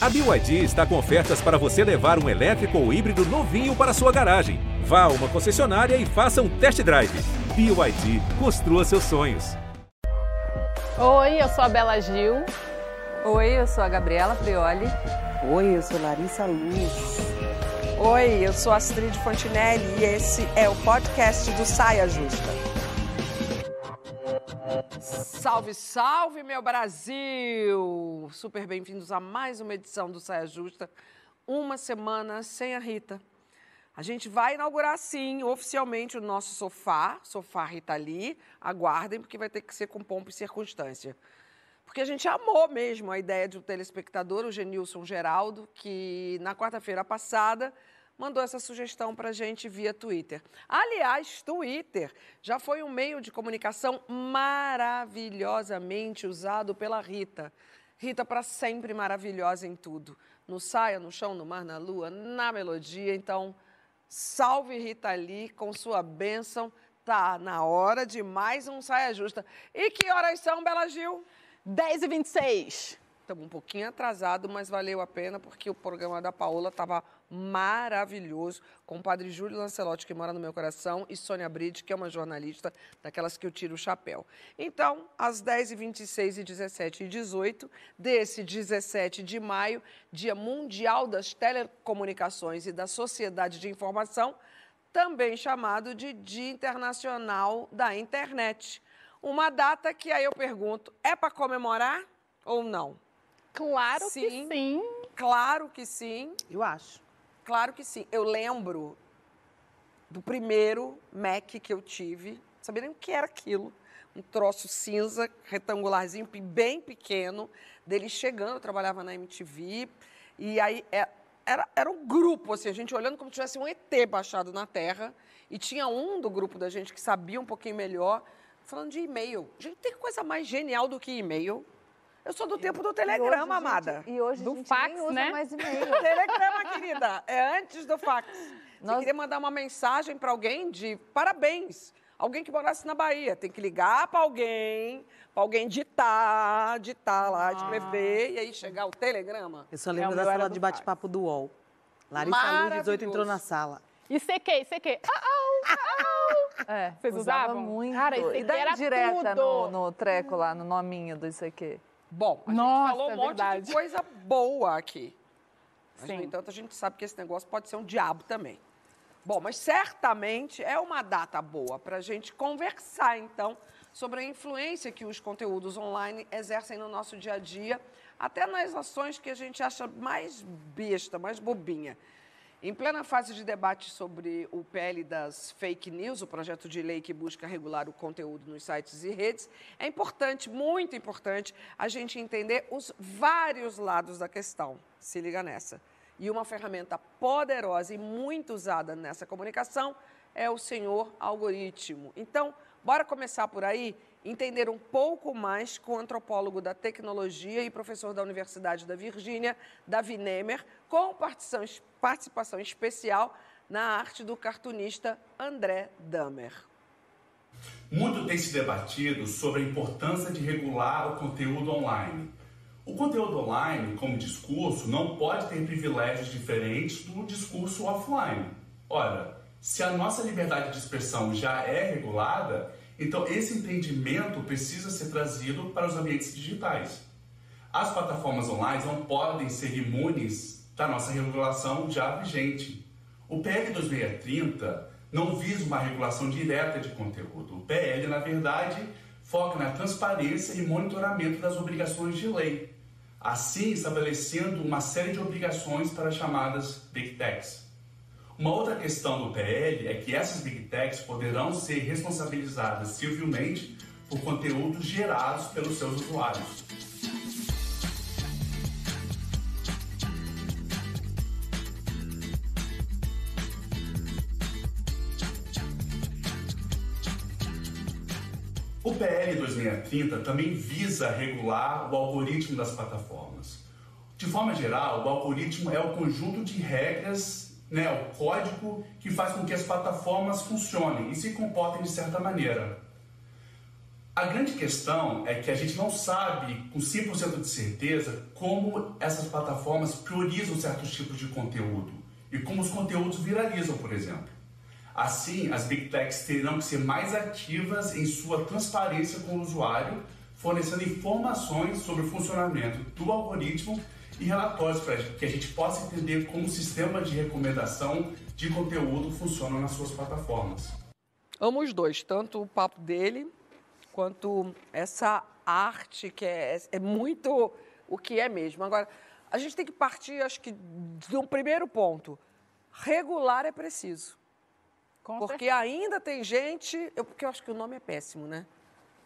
A BYD está com ofertas para você levar um elétrico ou híbrido novinho para sua garagem. Vá a uma concessionária e faça um test drive. BYD, construa seus sonhos. Oi, eu sou a Bela Gil. Oi, eu sou a Gabriela Prioli. Oi, eu sou Larissa Luz. Oi, eu sou Astrid Fontinelli e esse é o podcast do Saia Justa. Salve, salve, meu Brasil! Super bem-vindos a mais uma edição do Saia Justa. Uma semana sem a Rita. A gente vai inaugurar, sim, oficialmente o nosso sofá, sofá Rita Lee. Aguardem, porque vai ter que ser com pompa e circunstância. Porque a gente amou mesmo a ideia de um telespectador, o Genilson Geraldo, que na quarta-feira passada mandou essa sugestão para a gente via Twitter. Aliás, Twitter já foi um meio de comunicação maravilhosamente usado pela Rita. Rita, para sempre maravilhosa em tudo. No saia, no chão, no mar, na lua, na melodia. Então, salve Rita Lee com sua bênção. Tá na hora de mais um Saia Justa. E que horas são, Bela Gil? 10 e 26. Estamos um pouquinho atrasado, mas valeu a pena porque o programa da Paola estava maravilhoso, com o padre Júlio Lancelotti, que mora no meu coração, e Sônia Bride, que é uma jornalista daquelas que eu tiro o chapéu. Então, às 10h26 e 17 e 18 desse 17 de maio, Dia Mundial das Telecomunicações e da Sociedade de Informação, também chamado de Dia Internacional da Internet. Uma data que aí eu pergunto, é para comemorar ou não? Claro sim, que sim. Claro que sim. Eu acho. Claro que sim. Eu lembro do primeiro Mac que eu tive. Sabia nem o que era aquilo. Um troço cinza, retangularzinho, bem pequeno, dele chegando. Eu trabalhava na MTV. E aí é, era, era um grupo, assim, a gente olhando como se tivesse um ET baixado na Terra. E tinha um do grupo da gente que sabia um pouquinho melhor, falando de e-mail. Gente, tem coisa mais genial do que e-mail? Eu sou do tempo do telegrama, hoje, amada. Gente, e hoje do a gente fax, nem usa né? mais e-mail. telegrama, querida. É antes do fax. Você Nós- queria mandar uma mensagem para alguém de parabéns. Alguém que morasse na Bahia. Tem que ligar para alguém, para alguém ditar, ditar lá, escrever, e aí chegar o telegrama. Eu só É, lembro o da sala de bate-papo do UOL. Larissa Luz, 18, entrou na sala. E CQ, CQ. Ah, ah, ah. É, Vocês usava usavam? muito. Cara, isso e daí era direta tudo. no, no treco lá, no nominho do aqui. Bom, a Nossa, gente falou um é monte verdade. de coisa boa aqui. Mas, Sim. no entanto, a gente sabe que esse negócio pode ser um diabo também. Bom, mas certamente é uma data boa para a gente conversar, então, sobre a influência que os conteúdos online exercem no nosso dia a dia, até nas ações que a gente acha mais besta, mais bobinha. Em plena fase de debate sobre o PL das fake news, o projeto de lei que busca regular o conteúdo nos sites e redes, é importante, muito importante, a gente entender os vários lados da questão. Se liga nessa. E uma ferramenta poderosa e muito usada nessa comunicação é o senhor algoritmo. Então, bora começar por aí, entender um pouco mais com o antropólogo da tecnologia e professor da Universidade da Virgínia, Davi Nemer, com participação, especial na arte do cartunista André Damer. Muito tem se debatido sobre a importância de regular o conteúdo online. O conteúdo online, como discurso, não pode ter privilégios diferentes do discurso offline. Ora, se a nossa liberdade de expressão já é regulada, então esse entendimento precisa ser trazido para os ambientes digitais. As plataformas online não podem ser imunes da nossa regulação já vigente. O PL 2630 não visa uma regulação direta de conteúdo. O PL, na verdade, foca na transparência e monitoramento das obrigações de lei, assim estabelecendo uma série de obrigações para as chamadas Big Techs. Uma outra questão do PL é que essas Big Techs poderão ser responsabilizadas civilmente por conteúdos gerados pelos seus usuários. O PL 2630 também visa regular o algoritmo das plataformas. De forma geral, o algoritmo é o conjunto de regras, né, o código que faz com que as plataformas funcionem e se comportem de certa maneira. A grande questão é que a gente não sabe com 100% de certeza como essas plataformas priorizam certos tipos de conteúdo e como os conteúdos viralizam, por exemplo. Assim, as Big Techs terão que ser mais ativas em sua transparência com o usuário, fornecendo informações sobre o funcionamento do algoritmo e relatórios para que a gente possa entender como o sistema de recomendação de conteúdo funciona nas suas plataformas. Amo os dois, tanto o papo dele quanto essa arte que é, é muito o que é mesmo. Agora, a gente tem que partir, acho que, de um primeiro ponto. Regular é preciso. Com porque certeza. ainda tem gente. Eu, porque eu acho que o nome é péssimo, né?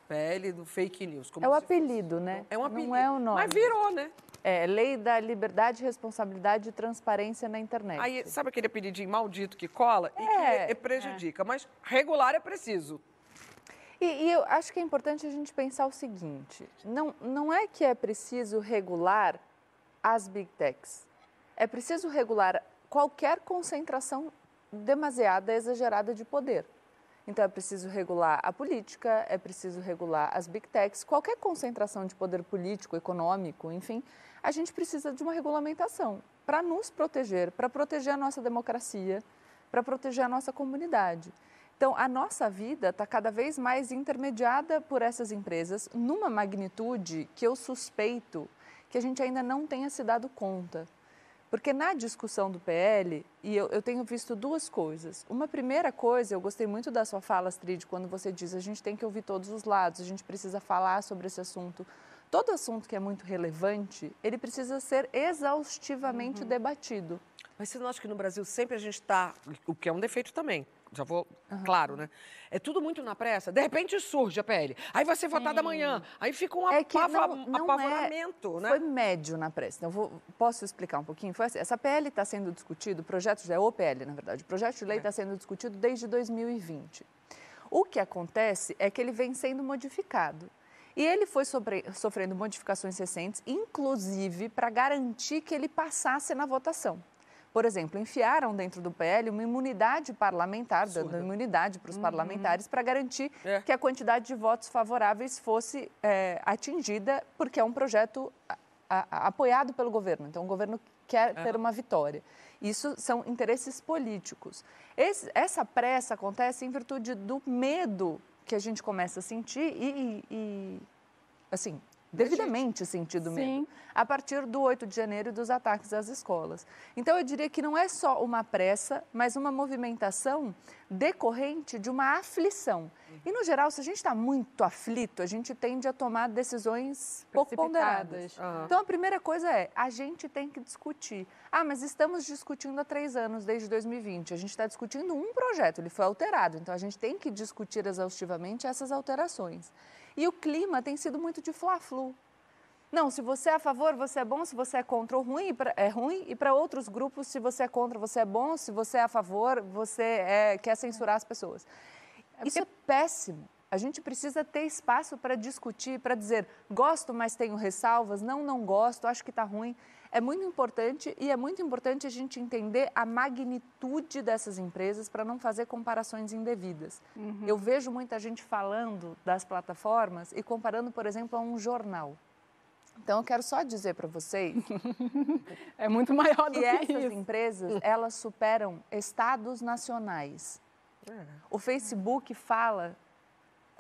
PL do fake news. como É o se fosse- apelido, né? É um apelido. Não é o nome. Mas virou, né? É Lei da Liberdade, Responsabilidade e Transparência na Internet. Aí, sabe aquele apelidinho maldito que cola e É, que prejudica? Mas regular é preciso. E, e eu acho que é importante a gente pensar o seguinte: não, não é que é preciso regular as big techs. É preciso regular qualquer concentração demasiada, exagerada de poder. Então é preciso regular a política, é preciso regular as big techs, qualquer concentração de poder político, econômico, enfim, a gente precisa de uma regulamentação para nos proteger, para proteger a nossa democracia, para proteger a nossa comunidade. Então, a nossa vida está cada vez mais intermediada por essas empresas numa magnitude que eu suspeito que a gente ainda não tenha se dado conta. Porque na discussão do PL, e eu, eu tenho visto duas coisas. Uma primeira coisa, eu gostei muito da sua fala, Astrid, quando você diz a gente tem que ouvir todos os lados, a gente precisa falar sobre esse assunto. Todo assunto que é muito relevante, ele precisa ser exaustivamente debatido. Mas você não acha que no Brasil sempre a gente está. O que é um defeito também. Já vou. Claro, né? É tudo muito na pressa. De repente surge a PL. Aí vai ser votada amanhã. Aí fica um É apava- não, não apavoramento, é, né? Foi médio na pressa. Então, vou, posso explicar um pouquinho? Assim, essa PL está sendo discutido, o projeto de é o PL, na verdade. O projeto de lei está sendo discutido desde 2020. O que acontece é que ele vem sendo modificado. E ele foi sobre- sofrendo modificações recentes, inclusive para garantir que ele passasse na votação. Por exemplo, enfiaram dentro do PL uma imunidade parlamentar, dando imunidade para os parlamentares, para garantir É. que a quantidade de votos favoráveis fosse é, atingida, porque é um projeto a- a- apoiado pelo governo. Então, o governo quer ter uma vitória. Isso são interesses políticos. Esse- essa pressa acontece em virtude do medo que a gente começa a sentir e, e- e, assim, devidamente sentido medo Sim. a partir do 8 de janeiro e dos ataques às escolas. Então, eu diria que não é só uma pressa, mas uma movimentação decorrente de uma aflição. E, no geral, se a gente está muito aflito, a gente tende a tomar decisões pouco ponderadas. Precipitadas. Então, a primeira coisa é, a gente tem que discutir. Ah, mas estamos discutindo há três anos, desde 2020. A gente está discutindo um projeto, ele foi alterado. Então, a gente tem que discutir exaustivamente essas alterações. E o clima tem sido muito de fla-flu. Não, se você é a favor, você é bom, se você é contra, o ruim é ruim. E para outros grupos, se você é contra, você é bom, se você é a favor, você é- quer censurar as pessoas. Isso é péssimo. A gente precisa ter espaço para discutir, para dizer gosto, mas tenho ressalvas, não, não gosto, acho que está ruim. É muito importante e é muito importante a gente entender a magnitude dessas empresas para não fazer comparações indevidas. Eu vejo muita gente falando das plataformas e comparando, por exemplo, a um jornal. Então, eu quero só dizer para vocês É muito maior do que que essas isso. empresas, elas superam estados nacionais. O Facebook fala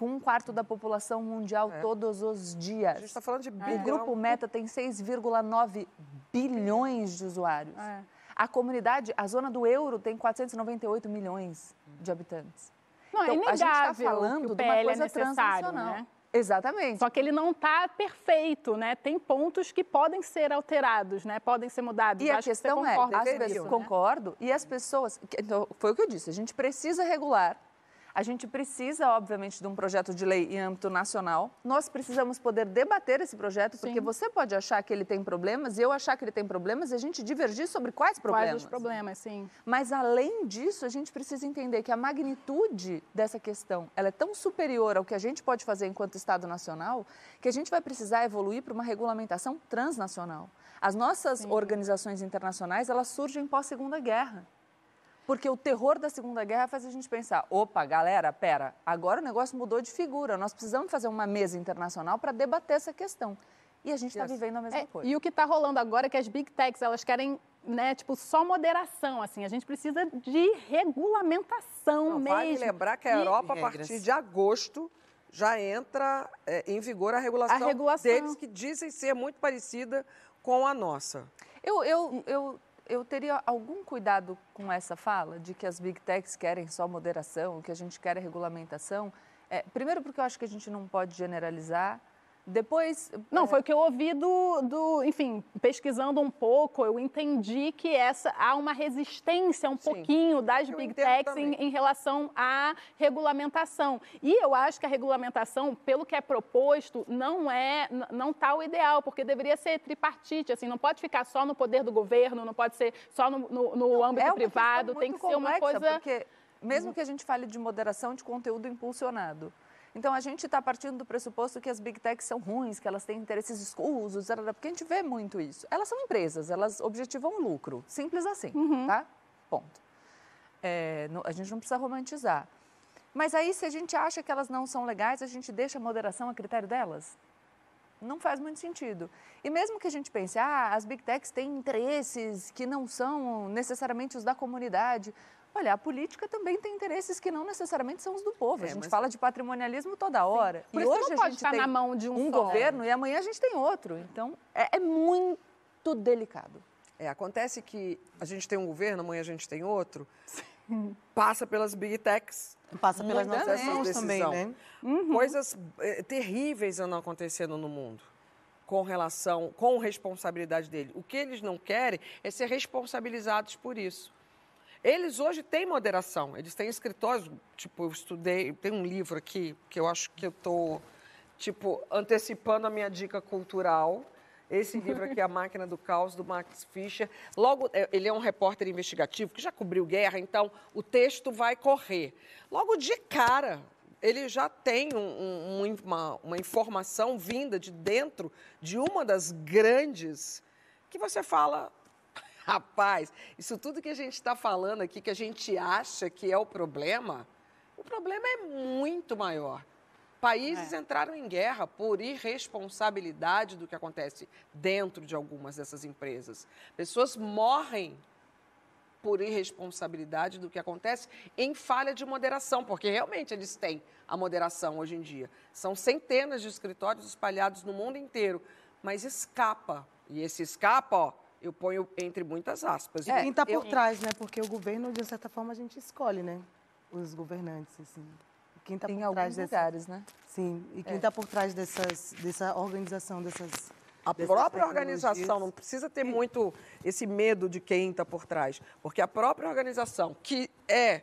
com um quarto da população mundial todos os A dias. gente está falando de O bilhão. grupo Meta tem 6,9 bilhões de usuários. É. A comunidade, a zona do euro tem 498 milhões de habitantes. Não, é Então, a gente está inegável falando que o de uma é coisa necessário, transnacional. né? Exatamente. Só que ele não está perfeito, né? Tem pontos que podem ser alterados, né? Podem ser mudados. E a Acho que você questão é, concorda as pessoas, né? concordo, e as pessoas, que- então, foi o que eu disse, a gente precisa regular, a gente precisa, obviamente, de um projeto de lei em âmbito nacional, nós precisamos poder debater esse projeto, porque Sim. você pode achar que ele tem problemas, e eu achar que ele tem problemas, e a gente divergir sobre quais problemas. Quais os problemas, sim. Mas, além disso, a gente precisa entender que a magnitude dessa questão ela é tão superior ao que a gente pode fazer enquanto Estado Nacional, que a gente vai precisar evoluir para uma regulamentação transnacional. As nossas organizações internacionais, elas surgem pós-Segunda Guerra. Porque o terror da Segunda Guerra faz a gente pensar: opa, galera, pera, agora o negócio mudou de figura. Nós precisamos fazer uma mesa internacional para debater essa questão. E a gente está vivendo a mesma É, coisa. e o que está rolando agora é que as big techs, elas querem, né, tipo, só moderação, assim. A gente precisa de regulamentação Não, mesmo. vale lembrar que a E- Europa, a regras. partir de agosto, já entra é, em vigor a regulação, A regulação. deles, que dizem ser muito parecida com a nossa. Eu, eu, eu, eu teria algum cuidado com essa fala de que as big techs querem só moderação, que a gente quer regulamentação. É, primeiro, porque eu acho que a gente não pode generalizar. Depois. Não, é, foi o que eu ouvi do, do, enfim, pesquisando um pouco, eu entendi que essa há uma resistência um Sim. pouquinho das Eu big techs em, em relação à regulamentação. E eu acho que a regulamentação, pelo que é proposto, não é, não está o ideal, porque deveria ser tripartite, assim, não pode ficar só no poder do governo, não pode ser só no, no- no âmbito é privado, tem que ser uma coisa. Porque mesmo que a gente fale de moderação de conteúdo impulsionado. Então, a gente está partindo do pressuposto que as big techs são ruins, que elas têm interesses escusos, porque a gente vê muito isso. Elas são empresas, elas objetivam lucro. Simples assim, tá? Ponto. É, a gente não precisa romantizar. Mas aí, se a gente acha que elas não são legais, a gente deixa a moderação a critério delas? Não faz muito sentido. E mesmo que a gente pense, ah, as big techs têm interesses que não são necessariamente os da comunidade. Olha, a política também tem interesses que não necessariamente são os do povo. É, a gente mas- fala de patrimonialismo toda hora. Por e isso hoje não a pode tem na mão de um um governo e amanhã a gente tem outro. Então, é, é muito delicado. É, acontece que a gente tem um governo, amanhã a gente tem outro, passa pelas big techs. Passa pelas nossas dessas mãos também, decisão. né? Coisas eh, terríveis andam acontecendo no mundo com relação, com responsabilidade dele. O que eles não querem é ser responsabilizados por isso. Eles hoje têm moderação, eles têm escritórios, tipo, eu estudei, tem um livro aqui que eu acho que eu estou, tipo, antecipando a minha dica cultural. Esse livro aqui é A Máquina do Caos, do Max Fischer. Logo, eh, ele é um repórter investigativo que já cobriu guerra, então o texto vai correr. Logo de cara, ele já tem um- um- uma, uma informação vinda de dentro de uma das grandes que você fala, rapaz, isso tudo que a gente está falando aqui, que a gente acha que é o problema, o problema é muito maior. Países entraram em guerra por irresponsabilidade do que acontece dentro de algumas dessas empresas. Pessoas morrem por irresponsabilidade do que acontece em falha de moderação, porque realmente eles têm a moderação hoje em dia. São centenas de escritórios espalhados no mundo inteiro, mas escapa. E esse escapa, ó, eu ponho entre muitas aspas. E quem está Eu- por trás, né? Porque o governo, de certa forma, a gente escolhe, né? Os governantes, assim. Quem está em por alguns trás dessa... lugares, né? Sim, e quem É. está por trás dessas, dessa organização, dessas... A própria organização, não precisa ter muito esse medo de quem está por trás, porque a própria organização, que é,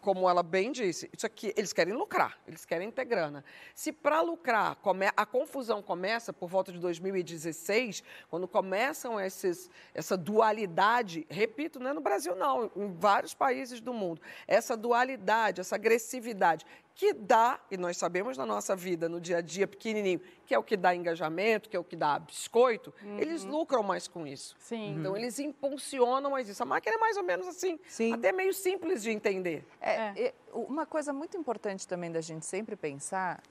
como ela bem disse, isso aqui, eles querem lucrar, eles querem ter grana. Se para lucrar, come- a confusão começa por volta de 2016, quando começam esses, essa dualidade, repito, não é no Brasil não, em vários países do mundo, essa dualidade, essa agressividade, que dá, e nós sabemos na nossa vida, no dia a dia pequenininho, que é o que dá engajamento, que é o que dá biscoito, eles lucram mais com isso. Sim. Então, eles impulsionam mais isso. A máquina é mais ou menos assim, Sim. até meio simples de entender. É, e uma coisa muito importante também da gente sempre pensar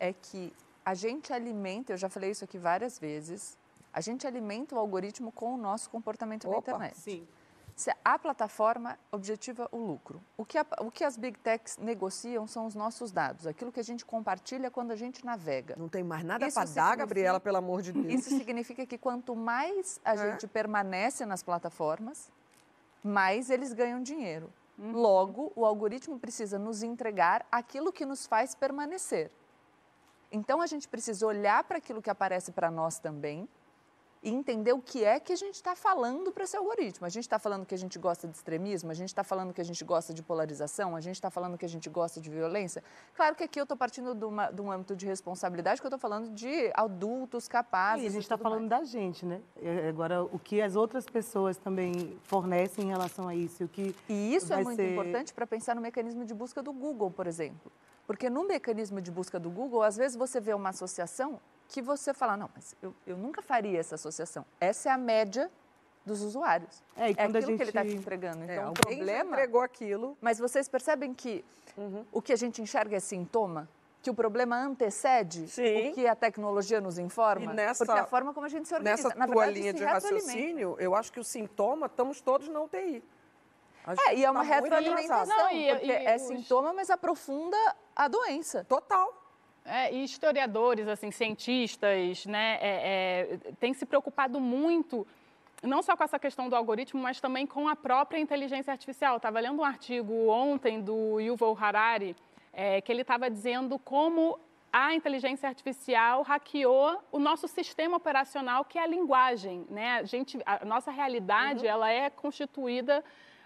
é que a gente alimenta, eu já falei isso aqui várias vezes, a gente alimenta o algoritmo com o nosso comportamento na Opa, internet. Sim. Se a plataforma objetiva o lucro. O que, a- o que as big techs negociam são os nossos dados, aquilo que a gente compartilha quando a gente navega. Não tem mais nada para dar, Gabriela, pelo amor de Deus. Isso significa que quanto mais a É. gente permanece nas plataformas, mais eles ganham dinheiro. Logo, o algoritmo precisa nos entregar aquilo que nos faz permanecer. Então, a gente precisa olhar para aquilo que aparece para nós também e entender o que é que a gente está falando para esse algoritmo. A gente está falando que a gente gosta de extremismo, a gente está falando que a gente gosta de polarização, a gente está falando que a gente gosta de violência. Claro que aqui eu estou partindo de, uma- de um âmbito de responsabilidade, que eu estou falando de adultos capazes. E a gente está falando mais. da gente, né? Agora, o que as outras pessoas também fornecem em relação a isso, o que E isso é muito ser- importante para pensar no mecanismo de busca do Google, por exemplo. Porque no mecanismo de busca do Google, às vezes você vê uma associação que você fala, não, mas eu, eu nunca faria essa associação. Essa é a média dos usuários. É, e É quando a aquilo que ele está te gente- entregando. Então, É, o problema... entregou aquilo. Mas vocês percebem que o que a gente enxerga é sintoma? Que o problema antecede Sim. o que a tecnologia nos informa? E nessa- Porque é a forma como a gente se organiza. Nessa Na tua verdade, linha de raciocínio, eu acho que o sintoma, estamos todos na UTI. É, gente e é uma tá retroalimentação. Não, e- porque e é os- sintoma, mas aprofunda a doença. Total. É, e historiadores, assim, cientistas, né, é, é, têm se preocupado muito, não só com essa questão do algoritmo, mas também com a própria inteligência artificial. Estava lendo um artigo ontem do Yuval Harari, é, que ele estava dizendo como a inteligência artificial hackeou o nosso sistema operacional, que é a linguagem. Né? A, gente, a nossa realidade ela é constituída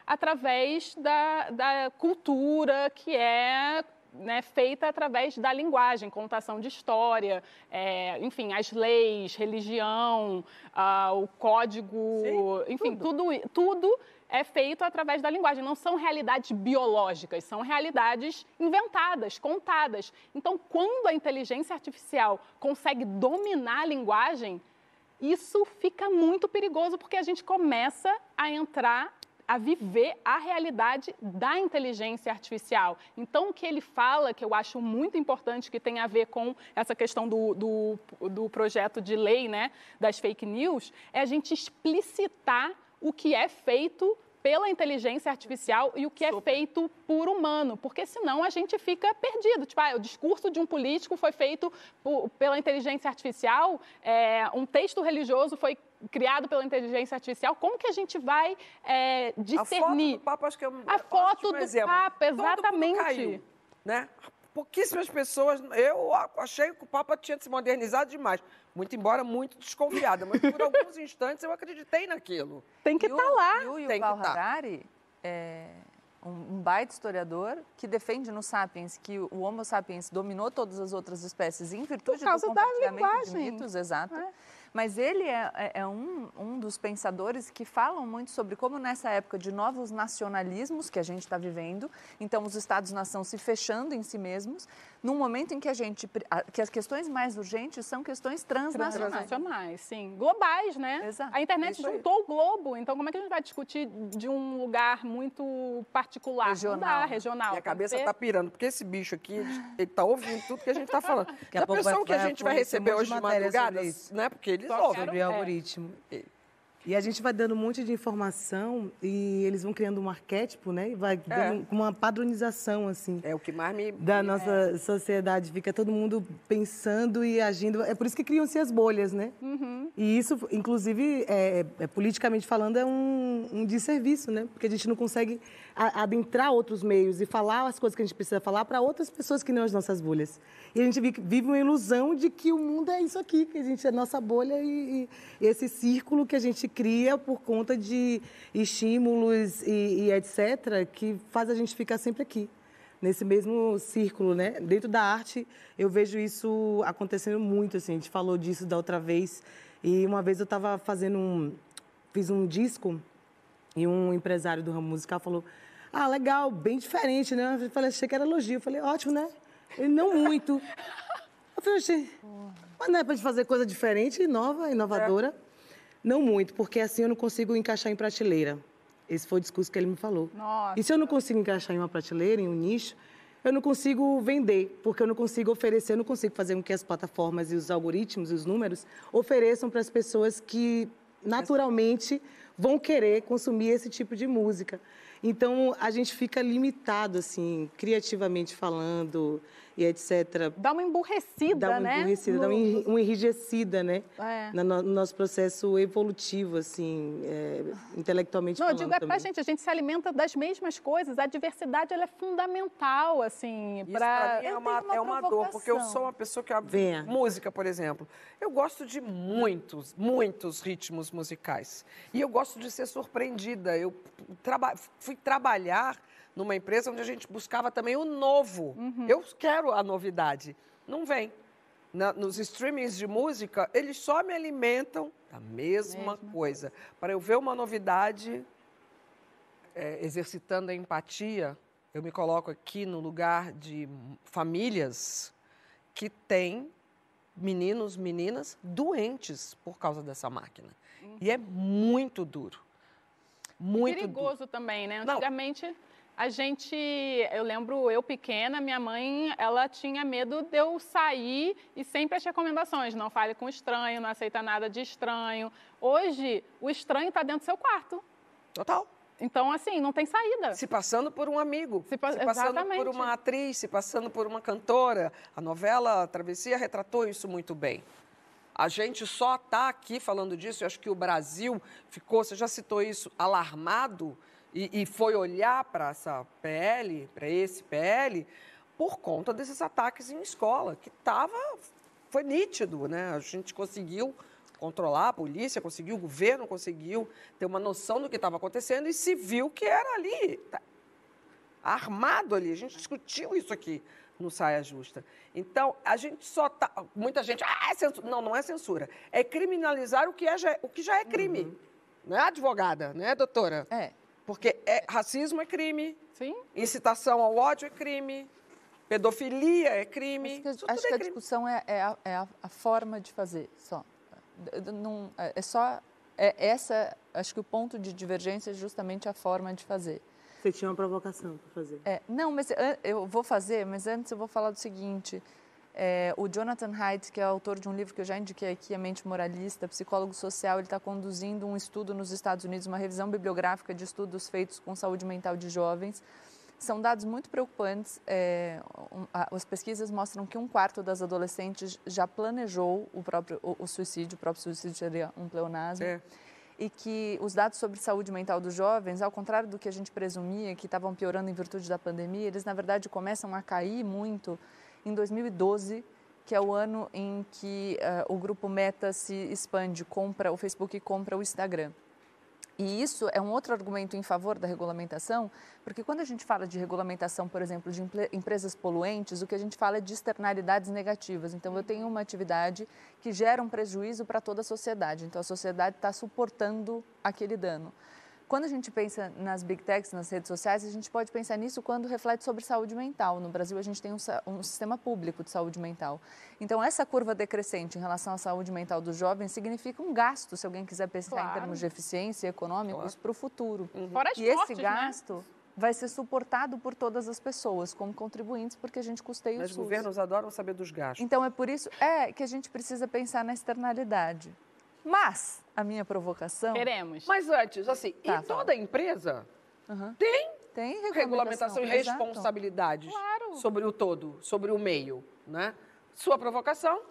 através da, da cultura que é né, feita através da linguagem, contação de história, é, enfim, as leis, religião, ah, o código, enfim, tudo. i- tudo é feito através da linguagem. Não são realidades biológicas, são realidades inventadas, contadas. Então, quando a inteligência artificial consegue dominar a linguagem, isso fica muito perigoso porque a gente começa a entrar a viver a realidade da inteligência artificial. Então, o que ele fala, que eu acho muito importante, que tem a ver com essa questão do, do, do projeto de lei né, das fake news, é a gente explicitar o que é feito pela inteligência artificial e o que é feito por humano, porque senão a gente fica perdido. Tipo, ah, o discurso de um político foi feito por- pela inteligência artificial, é, um texto religioso foi criado pela inteligência artificial. Como que a gente vai é, A foto discernir? do Papa, acho que é um A foto do exemplo. Papa, Todo mundo exatamente. caiu, né? Pouquíssimas pessoas. Eu achei que o Papa tinha se modernizado demais. Muito embora muito desconfiada, mas por alguns instantes eu acreditei naquilo. Tem que estar lá. E o Tem que Yuval tá. Harari é um, um baita historiador que defende no Sapiens que o Homo sapiens dominou todas as outras espécies em virtude Por causa do da compartilhamento de linguagem. mitos, exato. É. Mas ele é, é- é um, um dos pensadores que falam muito sobre como nessa época de novos nacionalismos que a gente está vivendo, então os Estados-nação se fechando em si mesmos, num momento em que a gente a- que as questões mais urgentes são questões transnacionais. Transnacionais, sim. Globais, né? Exato. A internet Isso aí. juntou o globo. Então, como é que a gente vai discutir de um lugar muito particular? Regional. dá, regional. Minha cabeça que tá ser- pirando, porque esse bicho aqui, ele, tá ouvindo tudo que a gente tá falando. Daqui a Já pouco pensou vai- o que a gente vai receber hoje de madrugada? isso. Né? Porque eles ouvem. sobre É. E a gente vai dando um monte de informação e eles vão criando um arquétipo, né? E vai dando uma padronização, assim. É o que mais me... Da nossa sociedade, fica todo mundo pensando e agindo. É por isso que criam-se as bolhas, né? E isso, inclusive, é, é, politicamente falando, é um, um desserviço, né? Porque a gente não consegue adentrar outros meios e falar as coisas que a gente precisa falar para outras pessoas que não as nossas bolhas. E a gente vi- vive uma ilusão de que o mundo é isso aqui, que a gente é nossa bolha e, e esse círculo que a gente cria por conta de estímulos e, e etc., que faz a gente ficar sempre aqui nesse mesmo círculo, né? Dentro da arte, eu vejo isso acontecendo muito, assim. A gente falou disso da outra vez. E uma vez eu estava fazendo um... Fiz um disco e um empresário do ramo musical falou... Ah, legal, bem diferente, né? Eu falei, achei que era elogio. Eu falei, ótimo, né? Ele, não muito. Eu falei, achei... Mas não é pra gente fazer coisa diferente, nova, inovadora? Não muito, porque assim eu não consigo encaixar em prateleira. Esse foi o discurso que ele me falou. Nossa. E se eu não consigo encaixar em uma prateleira, em um nicho, eu não consigo vender, porque eu não consigo oferecer, eu não consigo fazer com que as plataformas e os algoritmos e os números ofereçam para as pessoas que naturalmente vão querer consumir esse tipo de música. Então a gente fica limitado assim, criativamente falando e etc. Dá uma emburrecida, Dá uma né? dá uma No- enri- uma enrijecida, né? É. No, no nosso processo evolutivo, assim, é, intelectualmente Não, eu falando digo é pra gente, a gente se alimenta das mesmas coisas. A diversidade ela é fundamental, assim, Isso pra... pra mim é Eu uma, uma é uma dor, porque eu sou uma pessoa que... Venha. Música, por exemplo. Eu gosto de muitos, muitos ritmos musicais. E eu gosto de ser surpreendida. Eu traba fui trabalhar numa empresa onde a gente buscava também o novo. Eu quero a novidade. Não vem. Na- nos streamings de música, eles só me alimentam da mesma, coisa. Para eu ver uma novidade, é, exercitando a empatia, eu me coloco aqui no lugar de famílias que têm meninos, meninas doentes por causa dessa máquina. E é muito duro. Muito Perigoso duro. também, né? Não. A gente, eu lembro, eu pequena, minha mãe, ela tinha medo de eu sair e sempre as recomendações, não fale com estranho, não aceita nada de estranho. Hoje, o estranho está dentro do seu quarto. Total. Então, assim, não tem saída. Se passando por um amigo, Se pa- se passando por exatamente. uma atriz, se passando por uma cantora. A novela Travessia retratou isso muito bem. A gente só está aqui falando disso, eu acho que o Brasil ficou, você já citou isso, alarmado e, e foi olhar para essa PL, para esse PL, por conta desses ataques em escola, que estava, foi nítido, né? A gente conseguiu controlar, a polícia conseguiu, o governo conseguiu ter uma noção do que estava acontecendo e se viu que era ali, tá armado ali. A gente discutiu isso aqui no Saia Justa. Então, a gente só tá. Muita gente. Ah, é censura. Não, não é censura. É criminalizar o que, é, já- o que já é crime. Não é advogada, não é, doutora? É. Porque é, racismo é crime, Sim. incitação ao ódio é crime, pedofilia é crime. Acho que, acho é que a crime. discussão é, é a, é a- forma de fazer, só. Não, é é só. É essa, acho que o ponto de divergência é justamente a forma de fazer. Você tinha uma provocação para fazer. É, não, mas eu vou fazer, mas antes eu vou falar do seguinte. É, o Jonathan Haidt, que é autor de um livro que eu já indiquei aqui, A Mente Moralista, psicólogo social, ele está conduzindo um estudo nos Estados Unidos, uma revisão bibliográfica de estudos feitos com saúde mental de jovens. São dados muito preocupantes. é, um, a- as pesquisas mostram que um quarto das adolescentes já planejou o próprio o, o suicídio, o próprio suicídio seria um pleonasmo É. e que os dados sobre saúde mental dos jovens, ao contrário do que a gente presumia, que estavam piorando em virtude da pandemia, eles na verdade começam a cair muito em 2012, que é o ano em que eh, o grupo Meta se expande, compra o Facebook e compra o Instagram. E isso é um outro argumento em favor da regulamentação, porque quando a gente fala de regulamentação, por exemplo, de empresas poluentes, o que a gente fala é de externalidades negativas. Então, eu tenho uma atividade que gera um prejuízo para toda a sociedade. Então, a sociedade está suportando aquele dano. Quando a gente pensa nas big techs, nas redes sociais, a gente pode pensar nisso quando reflete sobre saúde mental. No Brasil, a gente tem um, um sistema público de saúde mental. Então, essa curva decrescente em relação à saúde mental dos jovens significa um gasto, se alguém quiser pensar em Claro. termos de eficiência econômicos, para o futuro. Fora as E esse né? gasto vai ser suportado por todas as pessoas, como contribuintes, porque a gente custeia o Mas governos adoram saber dos gastos. Então é por isso é que a gente precisa pensar na externalidade. Mas a minha provocação Queremos. Mas antes, assim, Tá, e toda empresa Aham. tem tem regulamentação e exato. responsabilidades Claro. sobre o todo, sobre o meio, né? Sua provocação?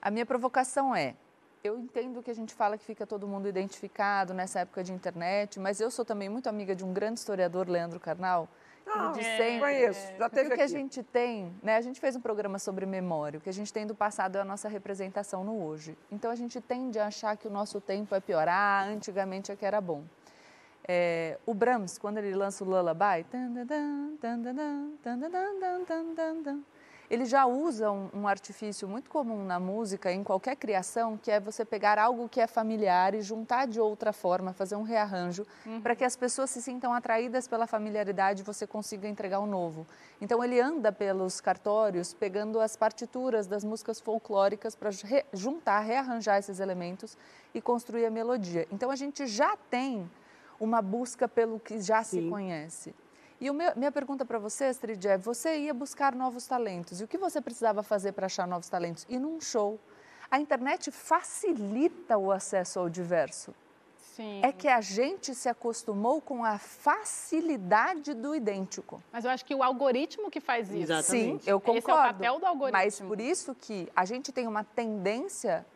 A minha provocação é, eu entendo que a gente fala que fica todo mundo identificado nessa época de internet, mas eu sou também muito amiga de um grande historiador, Leandro Carnal, Ah, diz é, sempre conheço, já teve o que a aqui. gente tem, né? A gente fez um programa sobre memória. O que a gente tem do passado é a nossa representação no hoje. Então a gente tende a achar que o nosso tempo é pior. Ah, antigamente é que era bom. É, o Brahms, quando ele lança o Lullaby, ele já usa um, um artifício muito comum na música, em qualquer criação, que é você pegar algo que é familiar e juntar de outra forma, fazer um rearranjo, para que as pessoas se sintam atraídas pela familiaridade e você consiga entregar o novo. Então ele anda pelos cartórios pegando as partituras das músicas folclóricas para re- juntar, rearranjar esses elementos e construir a melodia. Então a gente já tem uma busca pelo que já se Sim. conhece. E o meu- minha pergunta para você, Astrid, é: você ia buscar novos talentos. E o que você precisava fazer para achar novos talentos? Ir num show. A internet facilita o acesso ao diverso. Sim. É que a gente se acostumou com a facilidade do idêntico. Mas eu acho que o algoritmo que faz isso. Exato. Sim, Exatamente. eu Esse é o concordo. papel do algoritmo. Mas por isso que a gente tem uma tendência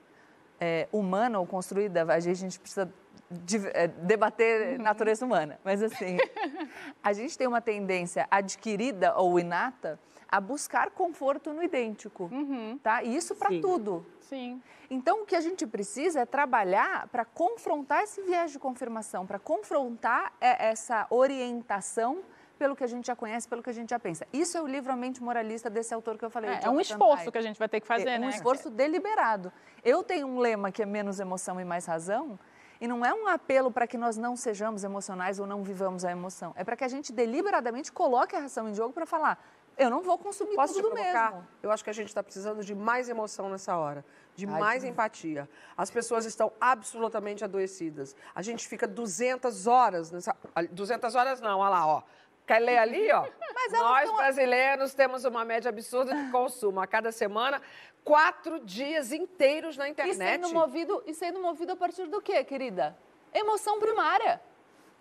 é, humana ou construída, a gente precisa de- é, debater natureza humana, mas assim, a gente tem uma tendência adquirida ou inata a buscar conforto no idêntico, tá? E isso para tudo. Sim. Então, o que a gente precisa é trabalhar para confrontar esse viés de confirmação, para confrontar é, essa orientação pelo que a gente já conhece, pelo que a gente já pensa. Isso é o livro A Mente Moralista desse autor que eu falei. É, é um esforço que a gente vai ter que fazer, É né? um esforço deliberado. Eu tenho um lema que é menos emoção e mais razão, e não é um apelo para que nós não sejamos emocionais ou não vivamos a emoção. É para que a gente deliberadamente coloque a razão em jogo para falar, Eu não vou consumir Posso tudo provocar? mesmo. Eu acho que a gente está precisando de mais emoção nessa hora, de Ai, mais que- empatia. As pessoas estão absolutamente adoecidas. A gente fica 200 horas nessa. ali, 200 horas não, olha lá, ó. Quer ler ali, ó? Nós, tão- brasileiros, temos uma média absurda de consumo. A cada semana, quatro dias inteiros na E internet. sendo, movido, e sendo movido a partir do quê, querida? Emoção primária.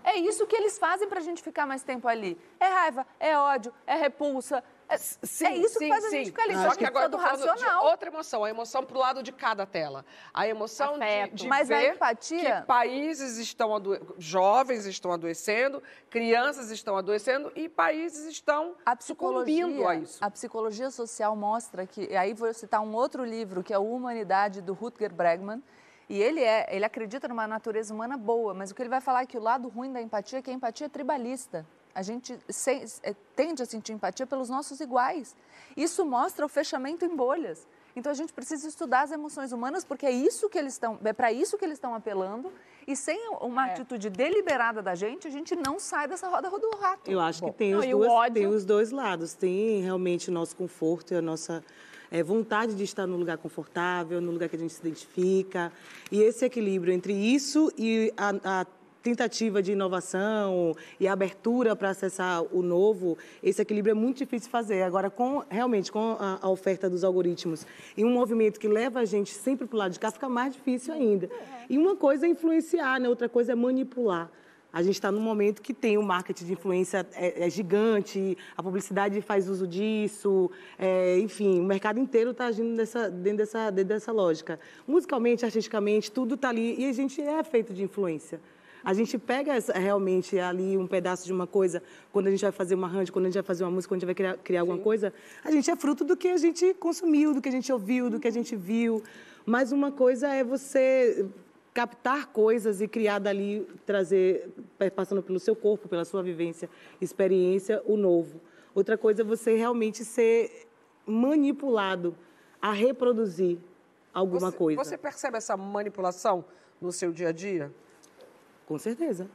É isso que eles fazem pra gente ficar mais tempo ali. É raiva, é ódio, é repulsa. É, Sim, é isso sim, que faz a sim. gente ficar ali. Só Só que agora eu do tô falando de racional. outra emoção, a emoção pro lado de cada tela. A emoção de, Afeto. de Mas a ver empatia- que países estão adoe... jovens estão adoecendo, crianças estão adoecendo e países estão A sucumbindo psicologia, a isso. a psicologia social mostra que, e aí vou citar um outro livro, que é o Humanidade, do Rutger Bregman, e ele, é, ele acredita numa natureza humana boa, mas o que ele vai falar é que o lado ruim da empatia é que a empatia é tribalista. A gente se- é, tende a sentir empatia pelos nossos iguais. Isso mostra o fechamento em bolhas. Então a gente precisa estudar as emoções humanas porque é isso que eles estão, é para isso que eles estão apelando. E sem uma É. atitude deliberada da gente, a gente não sai dessa roda do rato. Eu acho que tem Não, os, ódio? tem os dois lados. Tem realmente o nosso conforto e a nossa eh, vontade de estar no lugar confortável, no lugar que a gente se identifica. E esse equilíbrio entre isso e a, a tentativa de inovação e abertura para acessar o novo, esse equilíbrio é muito difícil de fazer. Agora, com realmente com a, a oferta dos algoritmos e um movimento que leva a gente sempre para o lado de cá, fica mais difícil ainda. E uma coisa é influenciar, né? outra coisa é manipular. A gente está num momento que tem o marketing de influência é, é gigante, a publicidade faz uso disso, é, enfim, o mercado inteiro está agindo nessa, dentro, dessa, dentro dessa lógica. Musicalmente, artisticamente, tudo está ali e a gente é feito de influência. A gente pega realmente ali um pedaço de uma coisa, quando a gente vai fazer uma arranjo, quando a gente vai fazer uma música, quando a gente vai criar, criar alguma coisa, a gente é fruto do que a gente consumiu, do que a gente ouviu, do que a gente viu. Mas uma coisa é você captar coisas e criar dali, trazer, eh, passando pelo seu corpo, pela sua vivência, experiência, o novo. Outra coisa é você realmente ser manipulado a reproduzir alguma você, coisa. Você percebe essa manipulação no seu dia a dia? Com certeza.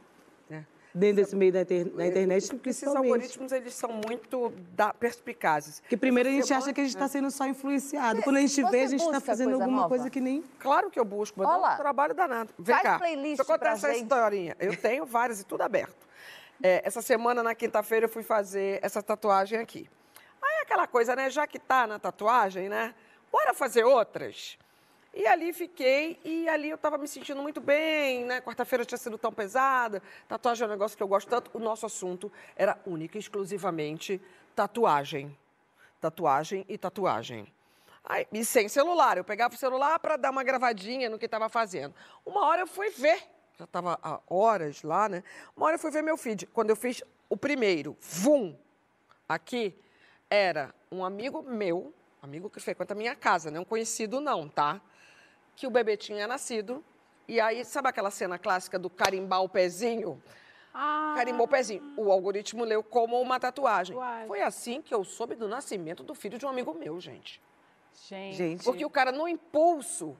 É. Dentro desse meio da, inter- da internet, Esses principalmente. algoritmos, eles são muito da- perspicazes. Porque primeiro a gente acha que a gente está sendo só influenciado. Quando a gente vê, a gente está fazendo coisa alguma nova? coisa que nem. Claro que eu busco, mas Ó dá lá. um trabalho danado. Vem Faz cá, playlist deixa eu contar essa gente. historinha. Eu tenho várias e tudo aberto. É, essa semana, na quinta-feira, eu fui fazer essa tatuagem aqui. Aí é aquela coisa, né? Já que tá na tatuagem, né? Bora fazer outras? E ali fiquei, e ali eu estava me sentindo muito bem, né? Quarta-feira tinha sido tão pesada, tatuagem é um negócio que eu gosto tanto. O nosso assunto era única e exclusivamente tatuagem. Tatuagem e tatuagem. Aí, e sem celular, eu pegava o celular para dar uma gravadinha no que estava fazendo. Uma hora eu fui ver, já estava há horas lá, né? Uma hora eu fui ver meu feed. Quando eu fiz o primeiro, vum, aqui, era um amigo meu, amigo que frequenta a minha casa, não um conhecido não, tá? Que o bebê tinha nascido. E aí, sabe aquela cena clássica do carimbar o pezinho? Ah, Carimbou o pezinho. O algoritmo leu como uma tatuagem. Uai. Foi assim que eu soube do nascimento do filho de um amigo meu, gente. gente. Gente. Porque o cara, no impulso,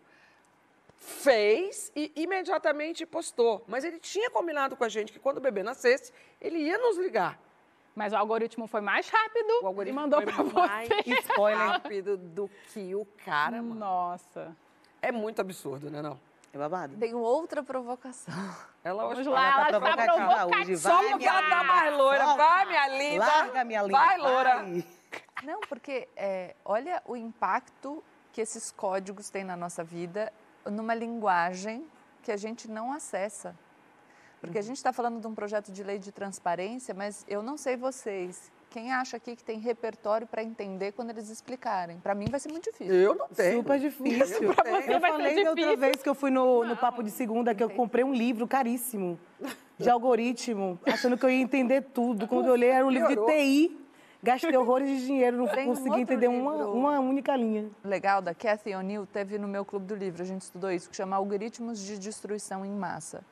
fez e imediatamente postou. Mas ele tinha combinado com a gente que quando o bebê nascesse, ele ia nos ligar. Mas o algoritmo foi mais rápido O algoritmo e mandou foi pra mais você. Spoiler. rápido do que o cara, mano. Nossa. É muito absurdo, né, não? É babado. Tenho outra provocação. Ela Vamos hoje lá, ela tá está provocativa hoje, vai, Só porque ela tá mais loira. Solta. Vai, minha linda. Larga, minha linda. Vai, loura. vai. Não, porque é, olha o impacto que esses códigos têm na nossa vida numa linguagem que a gente não acessa. Porque a gente está falando de um projeto de lei de transparência, mas eu não sei vocês. Quem acha aqui que tem repertório para entender quando eles explicarem? Para mim vai ser muito difícil. Eu não tenho. Super difícil. Eu vai ser falei da outra vez que eu fui no, no Papo de Segunda que eu comprei um livro caríssimo de algoritmo, achando que eu ia entender tudo. Quando eu olhei, era um livro de. TI. Gastei horrores de dinheiro, não Tem um consegui outro entender uma, uma única linha. legal da Cathy O'Neill teve no meu clube do livro, a gente estudou isso, que chama Algoritmos de Destruição em Massa.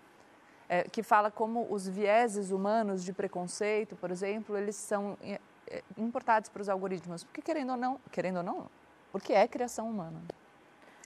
É, que fala como os vieses humanos de preconceito, por exemplo, eles são é, é, importados para os algoritmos. Porque querendo ou não, querendo ou não, porque é criação humana.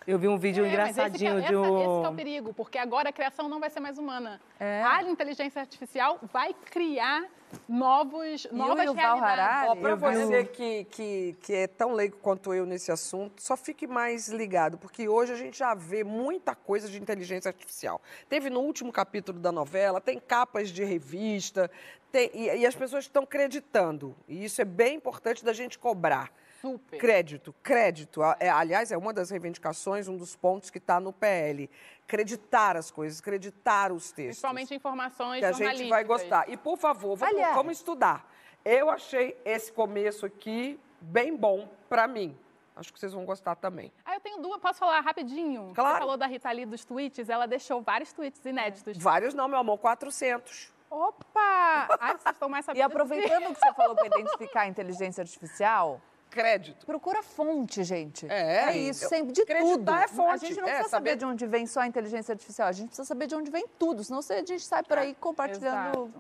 Eu vi um vídeo É, mas esse que é- engraçadinho essa- de Esse que é um... o perigo, porque agora a criação não vai ser mais humana. É. A inteligência artificial vai criar novos, novas realidades. Para você que, que, que é tão leigo quanto eu nesse assunto, só fique mais ligado, porque hoje a gente já vê muita coisa de inteligência artificial. Teve no último capítulo da novela, tem capas de revista, tem- e, e as pessoas estão acreditando. E isso é bem importante da gente cobrar. Super. Crédito, crédito. É, aliás, é uma das reivindicações, um dos pontos que está no PL. Acreditar as coisas, acreditar os textos. Principalmente informações que a gente vai gostar. E, por favor, vamos, Aliás- vamos estudar. Eu achei esse começo aqui bem bom para mim. Acho que vocês vão gostar também. Ah, eu tenho duas. Posso falar rapidinho? Claro. Você falou da Rita Lee dos tweets, ela deixou vários tweets inéditos. Vários não, meu amor, 400. Opa! Ai, vocês estão mais E sabidos. aproveitando que você falou para identificar a inteligência artificial, Crédito. procura fonte, gente. É, é isso, sempre de tudo. é fonte, A gente não é, precisa saber saber- de onde vem só a inteligência artificial, a gente precisa saber de onde vem tudo, senão a gente sai por aí compartilhando. Exato.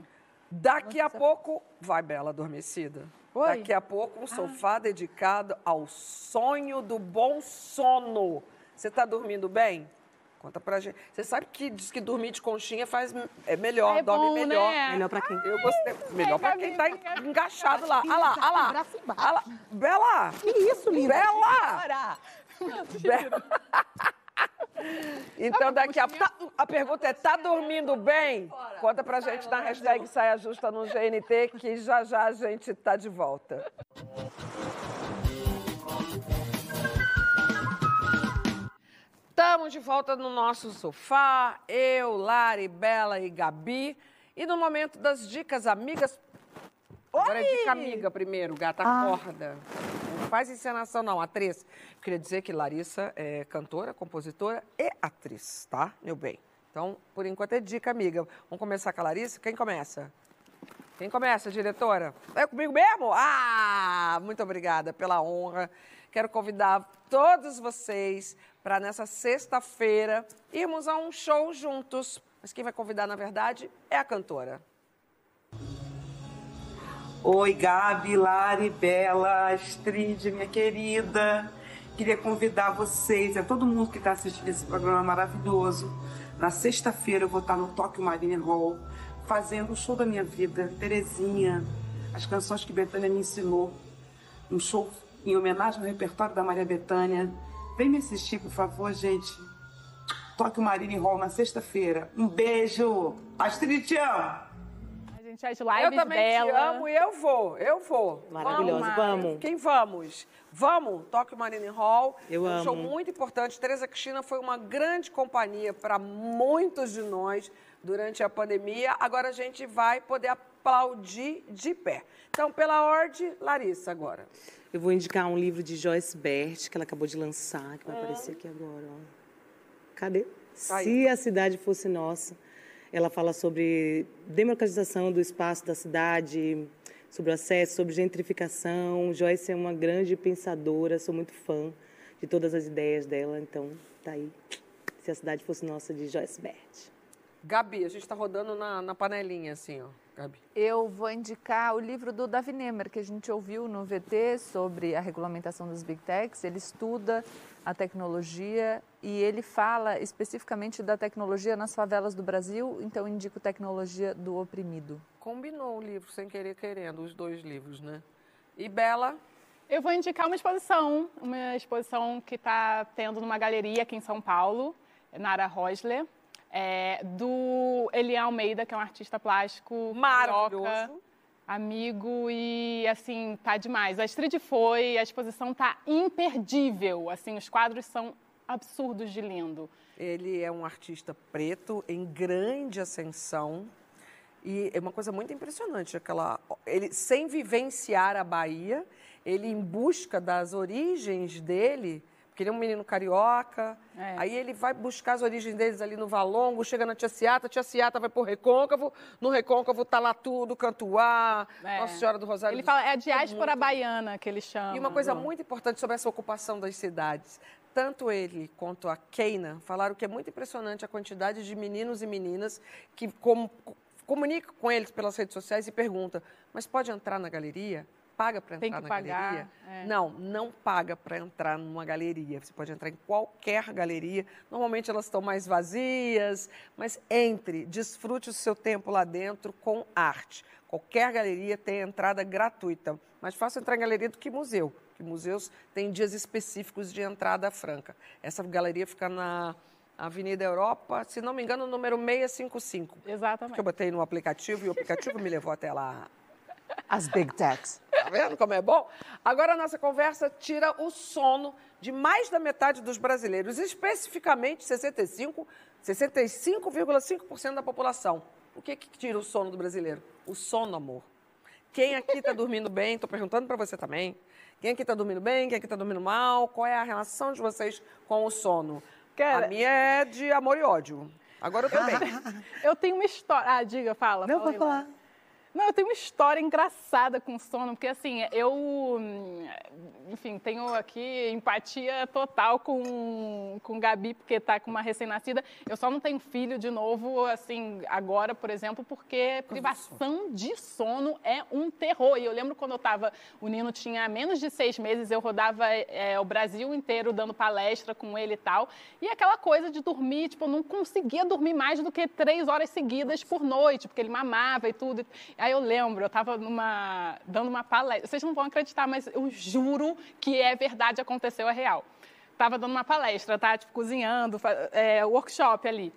Daqui a pouco, vai Bela Adormecida. Oi. Daqui a pouco, um sofá dedicado ao sonho do bom sono. Você está dormindo bem? Conta pra gente. Você sabe que diz que dormir de conchinha faz é melhor, É dorme bom, melhor. né? Melhor pra quem? Eu gostei. Melhor pra quem tá engaixado lá. Olha lá, olha lá. Olha lá. Bela! Que isso, linda? Bela! Bela! Então, daqui a pouco. A pergunta é: tá dormindo bem? Conta pra gente na hashtag Saia Justa no GNT, que já já a gente tá de volta. Estamos de volta no nosso sofá, eu, Lari, Bela e Gabi. E no momento das dicas amigas. Agora é dica amiga primeiro, gata, acorda. Não faz encenação, não, atriz. Queria dizer que Larissa é cantora, compositora e atriz, tá, meu bem? Então, por enquanto é dica amiga. Vamos começar com a Larissa? Quem começa? Quem começa, diretora? É comigo mesmo? Ah, muito obrigada pela honra. Quero convidar todos vocês para nessa sexta-feira irmos a um show juntos. Mas quem vai convidar, na verdade, é a cantora. Oi, Gabi, Lari, Bela, Astrid, minha querida. Queria convidar vocês, a todo mundo que está assistindo esse programa maravilhoso. Na sexta-feira eu vou estar no Tóquio Marine Hall, fazendo o show da minha vida, Terezinha, as canções que Betânia me ensinou. Um show em homenagem ao repertório da Maria Bethânia. Vem me assistir, por favor, gente. Tóquio Marine Hall na sexta-feira. Um beijo. Astrid, te amo. A gente as lives eu também dela. te amo e eu vou, eu vou. Maravilhosa, vamos. Quem vamos? Vamos, Tóquio Marine Hall. Eu um show amo. muito importante. Tereza Cristina foi uma grande companhia para muitos de nós durante a pandemia. Agora a gente vai poder aplaudir de pé. Então, pela ordem, Larissa agora. Eu vou indicar um livro de Joyce Bert, que ela acabou de lançar, que vai aparecer aqui agora. Ó. Cadê? Tá. Se a cidade fosse nossa. Ela fala sobre democratização do espaço da cidade, sobre o acesso, sobre gentrificação. Joyce é uma grande pensadora, sou muito fã de todas as ideias dela, então tá aí. Se a cidade fosse nossa, de Joyce Bert. Gabi, a gente está rodando na, na panelinha, assim, ó. Gabi. Eu vou indicar o livro do Davi Nemer, que a gente ouviu no VT sobre a regulamentação das Big Techs. Ele estuda a tecnologia e ele fala especificamente da tecnologia nas favelas do Brasil, então indico Tecnologia do Oprimido. Combinou o livro, sem querer querendo, os dois livros, né? E Bela, Eu vou indicar uma exposição, uma exposição que está tendo numa galeria aqui em São Paulo, Nara Rosler, é, do Elian Almeida, que é um artista plástico Maravilhoso. carioca, amigo e assim tá demais. A Street foi, a exposição tá imperdível, assim os quadros são absurdos de lindo. Ele é um artista preto em grande ascensão e é uma coisa muito impressionante aquela ele sem vivenciar a Bahia, ele em busca das origens dele, porque ele é um menino carioca, É. aí ele vai buscar as origens deles ali no Valongo, chega na Tia Ciata, Tia Ciata vai pro Recôncavo, no Recôncavo tá lá tudo, Cantuá, É. Nossa Senhora do Rosário. Ele do- fala, é a diáspora muito- baiana que ele chama. e uma coisa muito importante sobre essa ocupação das cidades. Tanto ele quanto a Keina falaram que é muito impressionante a quantidade de meninos e meninas que com, comunicam com eles pelas redes sociais e perguntam: mas pode entrar na galeria? Paga para entrar que na pagar, galeria? é. Não, não paga para entrar numa galeria. Você pode entrar em qualquer galeria. Normalmente elas estão mais vazias, mas entre, desfrute o seu tempo lá dentro com arte. Qualquer galeria tem entrada gratuita. Mais fácil entrar em galeria do que museu, porque museus têm dias específicos de entrada franca. Essa galeria fica na Avenida Europa, se não me engano, número 655. Exatamente. Porque eu botei no aplicativo e o aplicativo me levou até lá. As big techs. Tá vendo como é bom? Agora a nossa conversa tira o sono de mais da metade dos brasileiros, especificamente 65, 65,5% da população. O que, que tira o sono do brasileiro? O sono, amor. Quem aqui está dormindo bem? Estou perguntando para você também. Quem aqui está dormindo bem? Quem aqui está dormindo mal? Qual é a relação de vocês com o sono? Cara- a minha é de amor e ódio. Agora eu também. Eu tenho uma história. Ah, diga, fala. Não, fala pode falar. Não, eu tenho uma história engraçada com sono, porque assim, eu, hum, enfim, tenho aqui empatia total com, com Gabi, porque tá com uma recém-nascida. Eu só não tenho filho de novo, assim, agora, por exemplo, porque privação de sono é um terror. E eu lembro quando eu tava, o Nino tinha menos de seis meses, eu rodava é, o Brasil inteiro dando palestra com ele e tal. E aquela coisa de dormir, tipo, eu não conseguia dormir mais do que três horas seguidas por noite, porque ele mamava e tudo. Aí eu lembro, eu estava numa, dando uma palestra. Vocês não vão acreditar, mas eu juro que é verdade, aconteceu, é real. Estava dando uma palestra, tá? Tipo, cozinhando, é, workshop ali.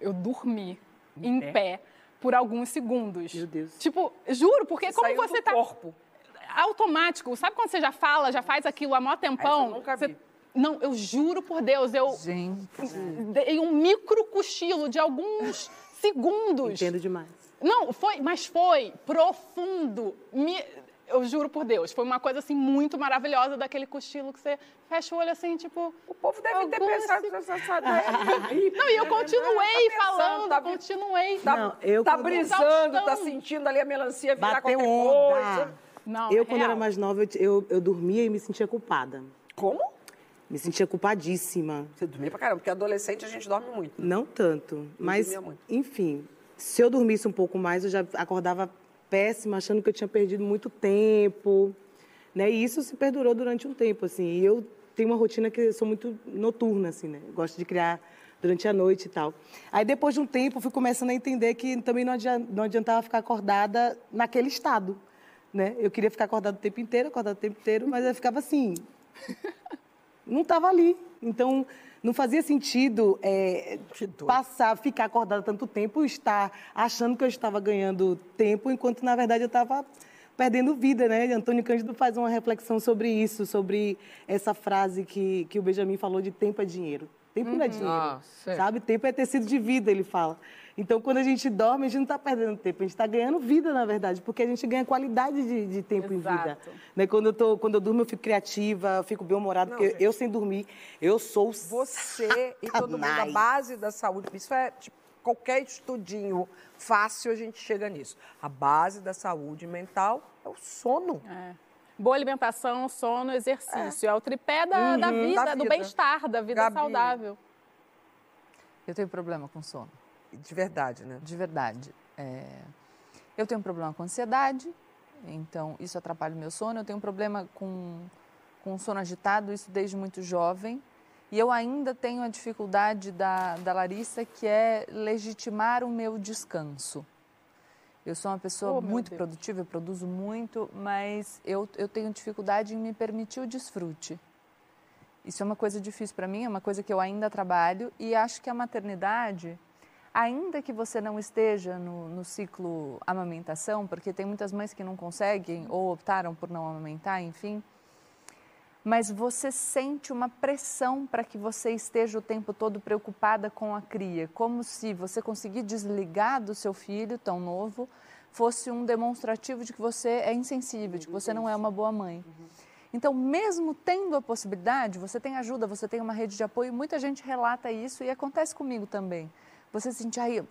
Eu dormi em, pé. por alguns segundos. Meu Deus. Tipo, juro, porque como Saiu você do tá corpo. automático. Sabe quando você já fala, já faz aquilo há mó tempão? Essa eu nunca Você- vi. Não, eu juro por Deus, eu Gente. dei um micro cochilo de alguns segundos. Entendo demais. Não, foi, mas foi profundo. Me- eu juro por Deus, foi uma coisa assim muito maravilhosa daquele cochilo que você fecha o olho assim, tipo. O povo deve ter pensado nessa essa- Não, e eu continuei Tá pensando, falando, tá- continuei. Tá, Não, eu tá brisando, tá sentindo ali a melancia virar Bateu qualquer onda. coisa. Não, Eu, é quando era real. mais nova, eu, eu, eu dormia e me sentia culpada. Como? Me sentia culpadíssima. Você dormia pra caramba, porque adolescente a gente dorme muito. Não tanto, mas, dormia muito. enfim, se eu dormisse um pouco mais, eu já acordava péssima, achando que eu tinha perdido muito tempo, né? E isso se perdurou durante um tempo, assim. E eu tenho uma rotina que sou muito noturna, assim, né? Eu Gosto de criar durante a noite e tal. Aí, depois de um tempo, eu fui começando a entender que também não adian- não adiantava ficar acordada naquele estado, né? Eu queria ficar acordada o tempo inteiro, acordada o tempo inteiro, mas eu ficava assim, não estava ali. Então, não fazia sentido é, passar, ficar acordada tanto tempo e estar achando que eu estava ganhando tempo, enquanto, na verdade, eu estava perdendo vida, né? Antônio Cândido faz uma reflexão sobre isso, sobre essa frase que, que o Benjamin falou de tempo é dinheiro. Tempo não é dinheiro, Ah, sabe? Tempo é tecido de vida, ele fala. Então, quando a gente dorme, a gente não está perdendo tempo, a gente está ganhando vida, na verdade, porque a gente ganha qualidade de, de tempo em vida. Exato. Né? Quando, eu tô, quando eu durmo, eu fico criativa, eu fico bem-humorada, porque eu, sem dormir, eu sou Você e todo mundo, a base da saúde, isso é tipo, qualquer estudinho fácil a gente chega nisso. A base da saúde mental é o sono. É. Boa alimentação, sono, exercício. É, o tripé da, da Uhum, vida, da do vida. bem-estar, da vida Gabi. saudável. Eu tenho problema com sono. De verdade, né? De verdade. É, Eu tenho um problema com ansiedade, então isso atrapalha o meu sono. Eu tenho um problema com, com sono agitado, isso desde muito jovem. E eu ainda tenho a dificuldade da, da Larissa, que é legitimar o meu descanso. Eu sou uma pessoa Oh, muito produtiva, eu produzo muito, mas eu, eu tenho dificuldade em me permitir o desfrute. Isso é uma coisa difícil para mim, é uma coisa que eu ainda trabalho e acho que a maternidade, ainda que você não esteja no, no ciclo amamentação, porque tem muitas mães que não conseguem ou optaram por não amamentar, enfim, mas você sente uma pressão para que você esteja o tempo todo preocupada com a cria, como se você conseguir desligar do seu filho tão novo fosse um demonstrativo de que você é insensível, de que você não é uma boa mãe. Então, mesmo tendo a possibilidade, você tem ajuda, você tem uma rede de apoio, muita gente relata isso e acontece comigo também. Você se sente, ai,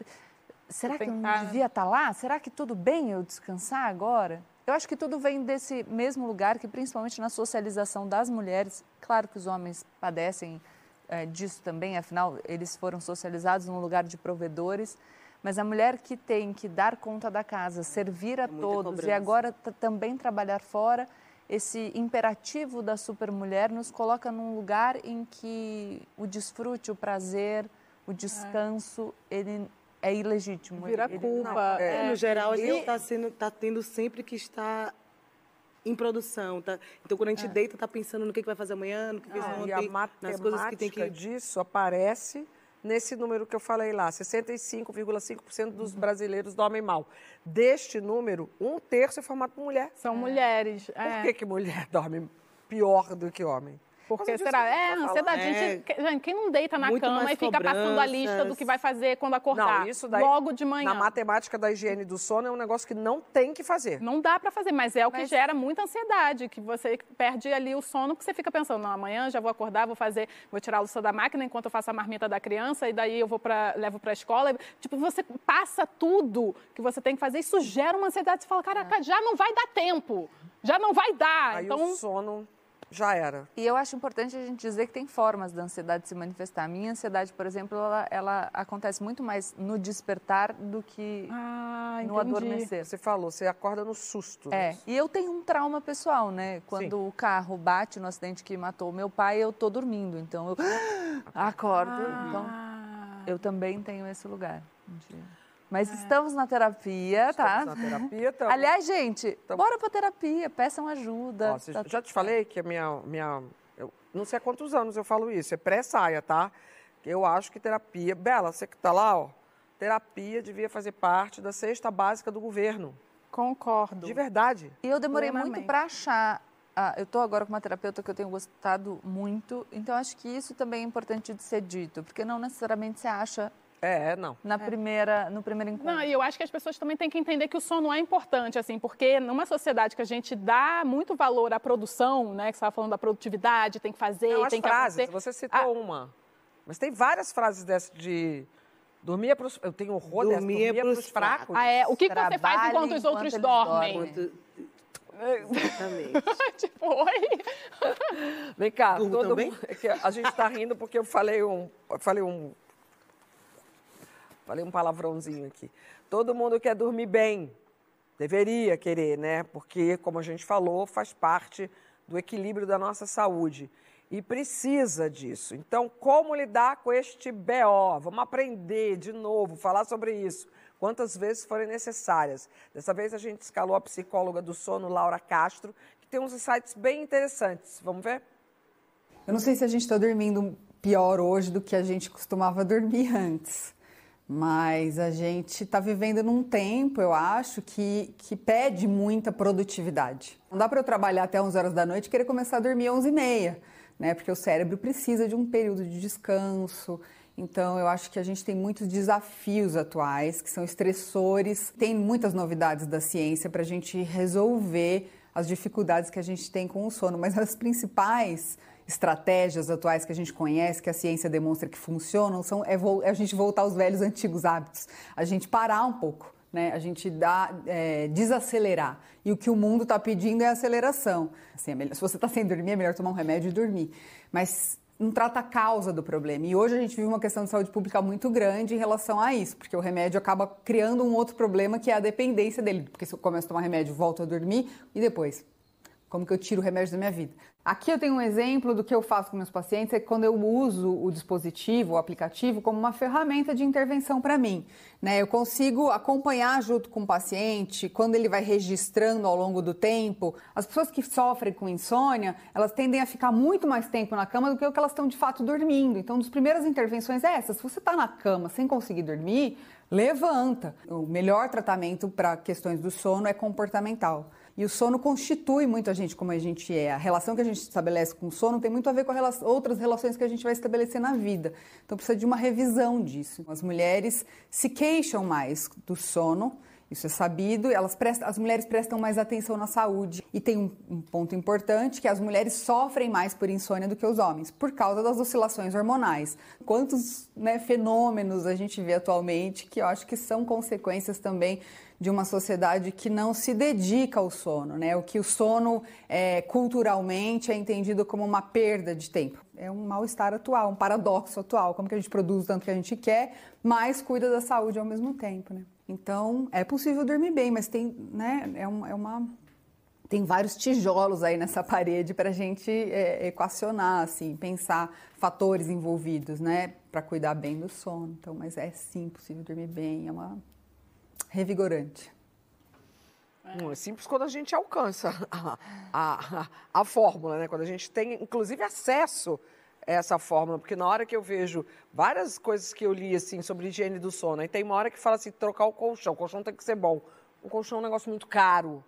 será que eu não devia estar lá? Será que tudo bem eu descansar agora? Eu acho que tudo vem desse mesmo lugar que, principalmente na socialização das mulheres, claro que os homens padecem eh, disso também, afinal, eles foram socializados num lugar de provedores, Mas a mulher que tem que dar conta da casa, servir a todos cobrança. e agora também trabalhar fora, esse imperativo da supermulher nos coloca num lugar em que o desfrute, o prazer, o descanso, ele é ilegítimo. Vira Ele- culpa. É, é. no geral, a gente está sendo, tá tendo sempre que estar em produção. Tá? Então, quando a gente deita, tá pensando no que, que vai fazer amanhã, no que fez E a ontem, nas coisas que tem que... disso aparece nesse número que eu falei lá, 65,5% dos brasileiros dormem mal. Deste número, um terço é formado por mulher. São mulheres. Por é. que, que mulher dorme pior do que homem? Porque será? É, tá ansiedade. Gente, que- gente, quem não deita na cama e fica passando a lista do cobranças. que vai fazer quando acordar? Não, isso daí, Logo de manhã. na matemática da higiene do sono, é um negócio que não tem que fazer. Não dá pra fazer, mas é o que Mas- gera muita ansiedade, que você perde ali o sono, porque você fica pensando, não, amanhã já vou acordar, vou fazer, vou tirar a luz da máquina enquanto eu faço a marmita da criança, e daí eu vou pra, levo pra escola. Tipo, você passa tudo que você tem que fazer, isso gera uma ansiedade. Você fala, caraca, já não vai dar tempo, já não vai dar. Aí então, o sono já era. E eu acho importante a gente dizer que tem formas da ansiedade se manifestar. A minha ansiedade, por exemplo, ela, ela acontece muito mais no despertar do que ah, no entendi. adormecer. Você falou, você acorda no susto. É, né? e eu tenho um trauma pessoal, né? Quando o carro bate no acidente que matou o meu pai, eu tô dormindo, então eu acordo. Então Ah, eu também tenho esse lugar. de- Mas estamos na terapia, tá? Estamos na terapia, tamo- Aliás, gente, Tamo- bora pra terapia, peçam ajuda. Ó, cês- tá já te falei que a minha. minha eu não sei há quantos anos eu falo isso, é pré-saia, tá? Eu acho que terapia. Bela, você que tá lá, ó. Terapia devia fazer parte da cesta básica do governo. concordo. De verdade. E eu demorei muito para achar. ah, eu estou agora com uma terapeuta que eu tenho gostado muito, então acho que isso também é importante de ser dito, porque não necessariamente você acha É, não. na primeira, no primeiro encontro. Não, e eu acho que as pessoas também têm que entender que o sono é importante, assim, porque numa sociedade que a gente dá muito valor à produção, né, que você estava falando da produtividade, tem que fazer, Não, as tem que frases, acontecer. você citou Ah. uma. Mas tem várias frases dessas de. Dormir é pros. Eu tenho horror dessa. Dormir é Dormir é pros pros fracos. Ah, é. O que, que você faz enquanto os outros dormem? dormem. Exatamente. tipo, oi? Vem cá, Durmo todo também? mundo- é que a gente está rindo porque eu falei um, eu falei um, falei um palavrãozinho aqui. Todo mundo quer dormir bem, deveria querer, né? Porque, como a gente falou, faz parte do equilíbrio da nossa saúde e precisa disso. Então, como lidar com este BO? Vamos aprender de novo, falar sobre isso. Quantas vezes forem necessárias. Dessa vez a gente escalou a psicóloga do sono, Laura Castro, que tem uns insights bem interessantes. Vamos ver? Eu não sei se a gente está dormindo pior hoje do que a gente costumava dormir antes, mas a gente está vivendo num tempo, eu acho, que, que pede muita produtividade. Não dá para eu trabalhar até 11 horas da noite e querer começar a dormir às 11 e meia, né? Porque o cérebro precisa de um período de descanso. Então, eu acho que a gente tem muitos desafios atuais, que são estressores. Tem muitas novidades da ciência para a gente resolver as dificuldades que a gente tem com o sono, mas as principais estratégias atuais que a gente conhece, que a ciência demonstra que funcionam, são é, é a gente voltar aos velhos antigos hábitos, a gente parar um pouco, né? A gente dá, é, desacelerar. E o que o mundo está pedindo é aceleração. Assim, é melhor- se você está sem dormir, é melhor tomar um remédio e dormir. Mas não trata a causa do problema. E hoje a gente vive uma questão de saúde pública muito grande em relação a isso, porque o remédio acaba criando um outro problema que é a dependência dele. Porque se eu começo a tomar remédio, volto a dormir e depois como que eu tiro o remédio da minha vida. Aqui eu tenho um exemplo do que eu faço com meus pacientes, é quando eu uso o dispositivo, o aplicativo, como uma ferramenta de intervenção para mim. Né? Eu consigo acompanhar junto com o paciente, quando ele vai registrando ao longo do tempo. As pessoas que sofrem com insônia, elas tendem a ficar muito mais tempo na cama do que o que elas estão de fato dormindo. Então, uma das primeiras intervenções é essa. Se você está na cama sem conseguir dormir, levanta. O melhor tratamento para questões do sono é comportamental. E o sono constitui muito a gente como a gente é. A relação que a gente estabelece com o sono tem muito a ver com a rela- outras relações que a gente vai estabelecer na vida. Então precisa de uma revisão disso. As mulheres se queixam mais do sono Isso é sabido, elas prestam, as mulheres prestam mais atenção na saúde. E tem um, um, ponto importante que as mulheres sofrem mais por insônia do que os homens, por causa das oscilações hormonais. Quantos né, fenômenos a gente vê atualmente que eu acho que são consequências também de uma sociedade que não se dedica ao sono, né? O que o sono é, culturalmente é entendido como uma perda de tempo. É um mal-estar atual, um paradoxo atual, como que a gente produz tanto que a gente quer, mas cuida da saúde ao mesmo tempo, né? Então, é possível dormir bem, mas tem, né, é, é uma tem vários tijolos aí nessa parede para a gente é, equacionar, assim, pensar fatores envolvidos, né, para cuidar bem do sono. Então, mas é sim possível dormir bem, é uma revigorante. É. simples quando a gente alcança a, a, a, a fórmula, né? Quando a gente tem, inclusive, acesso essa fórmula, porque na hora que eu vejo várias coisas que eu li assim sobre higiene do sono, aí tem uma hora que fala assim, trocar o colchão, o colchão tem que ser bom. O colchão é um negócio muito caro.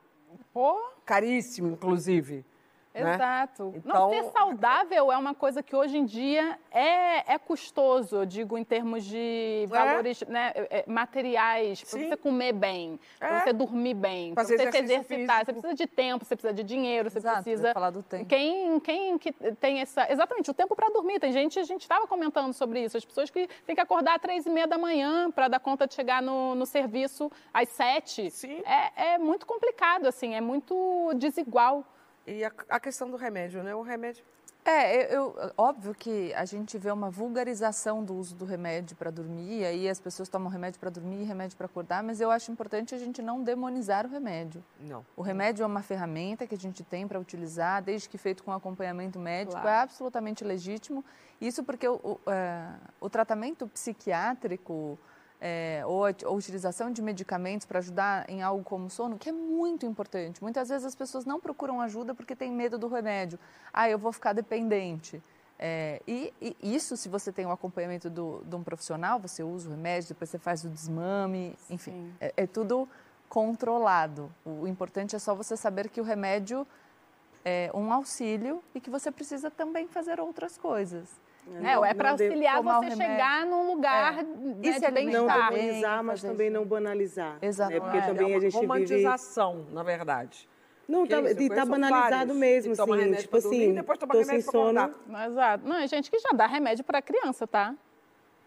Pô, caríssimo, inclusive. Né? Exato. Né? Então, Não, ser saudável é uma coisa que hoje em dia é, é custoso, eu digo, em termos de valores é. Né, é, é materiais, para você comer bem, para é. você dormir bem, para você se exercitar. Físico. Você precisa de tempo, você precisa de dinheiro, você Exato, precisa. falar do tempo. Quem, quem que tem essa. Exatamente, o tempo para dormir. Tem gente, a gente estava comentando sobre isso, as pessoas que têm que acordar às três e meia da manhã para dar conta de chegar no, no serviço às sete. Sim. É, é muito complicado, assim, é muito desigual. E a, a questão do remédio, né? O remédio é, eu, óbvio que a gente vê uma vulgarização do uso do remédio para dormir, aí as pessoas tomam remédio para dormir e remédio para acordar, mas eu acho importante a gente não demonizar o remédio. Não. O remédio é uma ferramenta que a gente tem para utilizar, desde que feito com acompanhamento médico, claro. é absolutamente legítimo. Isso porque o, o, é, o tratamento psiquiátrico é, ou a, utilização de medicamentos para ajudar em algo como sono, que é muito importante. Muitas vezes as pessoas não procuram ajuda porque têm medo do remédio. Ah, eu vou ficar dependente. É, e, e, isso, se você tem o acompanhamento do, de um profissional, você usa o remédio, depois você faz o desmame, enfim, é, é, tudo controlado. O importante é só você saber que o remédio é um auxílio e que você precisa também fazer outras coisas. Né? Não, é para auxiliar você chegar num lugar é. né, de bem-estar. Não demonizar, mas também não banalizar. Exato. Né? Porque é, também é a gente romantização, vive... na verdade. Não, tá, e tá banalizado vários, mesmo, assim, tipo assim, dormir, tô sem sono. Exato. Não, é gente que já dá remédio para criança, tá?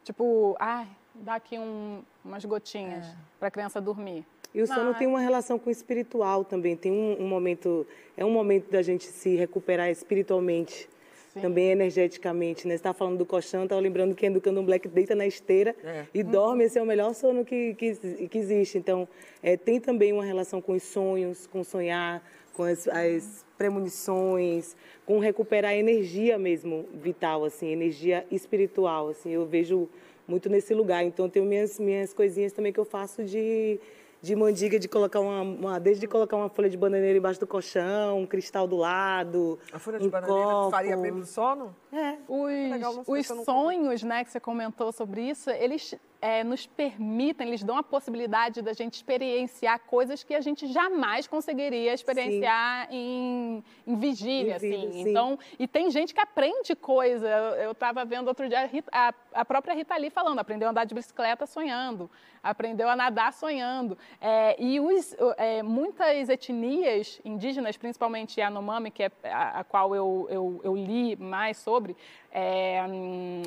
Tipo, ai, dá aqui um, umas gotinhas é. para criança dormir. E o sono Mas... tem uma relação com o espiritual também. Tem um, um momento, é um momento da gente se recuperar espiritualmente Sim. também energeticamente, né? Você estava falando do colchão, estava lembrando que Educando um Black deita na esteira é. e dorme, esse é o melhor sono que, que, que existe. Então, é, tem também uma relação com os sonhos, com sonhar, com as, as premonições, com recuperar energia mesmo vital, assim, energia espiritual, assim. Eu vejo muito nesse lugar. Então, tenho minhas, minhas coisinhas também que eu faço de de mandiga de colocar uma, uma, desde colocar uma folha de bananeira embaixo do colchão, um cristal do lado. A folha de um bananeira copo. faria bem no sono? É. Os, legal, os sonhos, né, que você comentou sobre isso, eles é, nos permitem, eles dão a possibilidade da gente experienciar coisas que a gente jamais conseguiria experienciar em, em, vigília, assim. Sim. Então, e tem gente que aprende coisa. Eu estava vendo outro dia a, a, própria Rita Lee falando, aprendeu a andar de bicicleta sonhando, aprendeu a nadar sonhando. É, e os, é, muitas etnias indígenas, principalmente a Yanomami, que é a, a qual eu, eu, eu, li mais sobre, é, hum,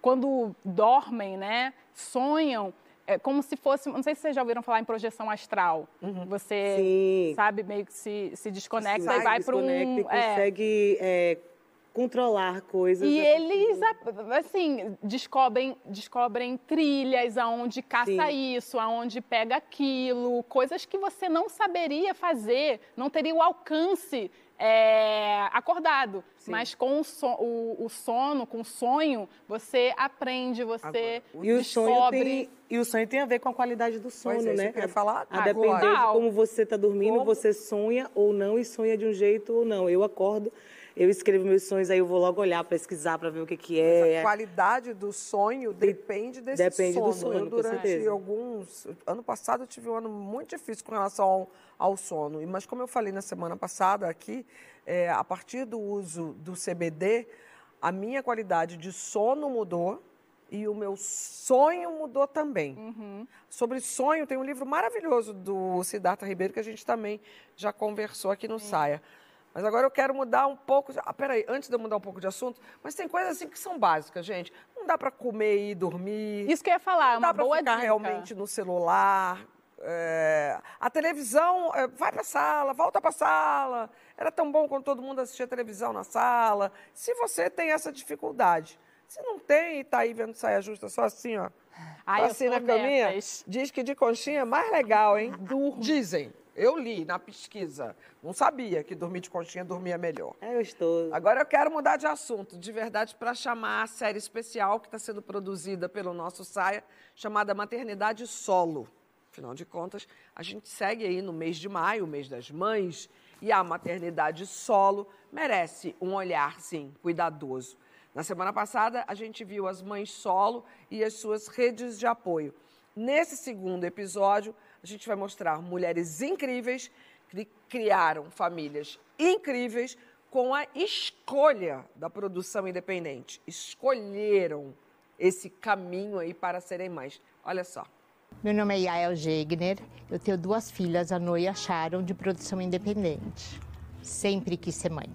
quando dormem, né, sonham, é como se fosse, não sei se vocês já ouviram falar em projeção astral. Uhum. Você, Sim. sabe, meio que se, se desconecta Sai, e vai para um... E consegue é, controlar coisas. E eles, assim, descobrem, descobrem trilhas aonde caça Sim. isso, aonde pega aquilo, coisas que você não saberia fazer, não teria o alcance é, acordado. Sim. Mas com o, so, o, o, sono, com o sonho, você aprende, você Agora, e descobre. O tem, e o sonho tem a ver com a qualidade do sono, é, né? Eu falar a depender de como você está dormindo, como? você sonha ou não e sonha de um jeito ou não. Eu acordo eu escrevo meus sonhos, aí eu vou logo olhar, pesquisar para ver o que, que é. a qualidade do sonho depende desse depende sono. do sono. Eu, durante alguns. Ano passado eu tive um ano muito difícil com relação ao, ao sono. Mas como eu falei na semana passada aqui, é, a partir do uso do CBD, a minha qualidade de sono mudou e o meu sonho mudou também. Uhum. Sobre sonho, tem um livro maravilhoso do Siddhartha Ribeiro que a gente também já conversou aqui no Saia. Mas agora eu quero mudar um pouco. Ah, peraí, antes de eu mudar um pouco de assunto, mas tem coisas assim que são básicas, gente. Não dá para comer e dormir. Isso que eu ia falar, não uma dá para ficar dica. realmente no celular. É, a televisão, é, vai para a sala, volta para a sala. Era tão bom quando todo mundo assistia televisão na sala. Se você tem essa dificuldade, se não tem e está aí vendo saia justa só assim, ó. Ai, tá assim na caminha, diz que de conchinha é mais legal, hein? Dizem. Eu li na pesquisa. Não sabia que dormir de conchinha dormia melhor. É gostoso. Agora eu quero mudar de assunto, de verdade, para chamar a série especial que está sendo produzida pelo nosso Saia, chamada Maternidade Solo. Afinal de contas, a gente segue aí no mês de maio, o mês das mães, e a maternidade solo merece um olhar, sim, cuidadoso. Na semana passada, a gente viu as mães solo e as suas redes de apoio. Nesse segundo episódio, a gente vai mostrar mulheres incríveis que criaram famílias incríveis com a escolha da produção independente. Escolheram esse caminho aí para serem mães. Olha só. Meu nome é Yael Gegner, eu tenho duas filhas, a Noa e a Sharon, de produção independente. Sempre quis ser mãe.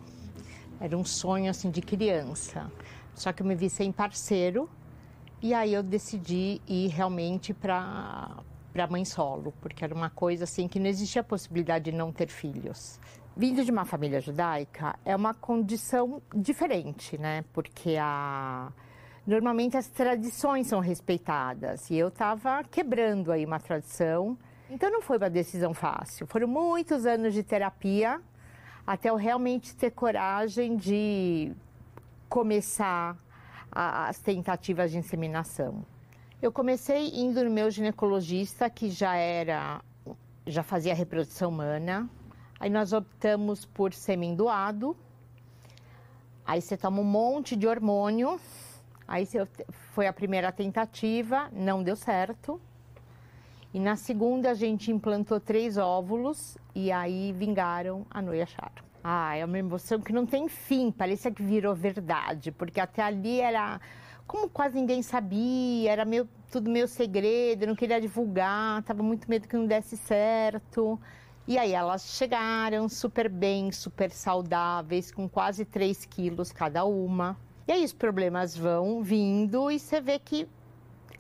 Era um sonho assim de criança. Só que eu me vi sem parceiro e aí eu decidi ir realmente para para mãe solo, porque era uma coisa assim que não existia a possibilidade de não ter filhos. Vindo de uma família judaica é uma condição diferente, né? Porque a normalmente as tradições são respeitadas e eu estava quebrando aí uma tradição. Então não foi uma decisão fácil. Foram muitos anos de terapia até eu realmente ter coragem de começar as tentativas de inseminação. Eu comecei indo no meu ginecologista, que já era, já fazia reprodução humana. Aí nós optamos por sêmen doado. Aí você toma um monte de hormônio. Aí você- foi a primeira tentativa, não deu certo. E na segunda a gente implantou três óvulos e aí vingaram a noia Charo. Ah, é uma emoção que não tem fim, parecia que virou verdade, porque até ali era como quase ninguém sabia, era meio, tudo meio segredo, eu não queria divulgar, tava muito medo que não desse certo. E aí elas chegaram super bem, super saudáveis, com quase 3 quilos cada uma. E aí os problemas vão vindo e você vê que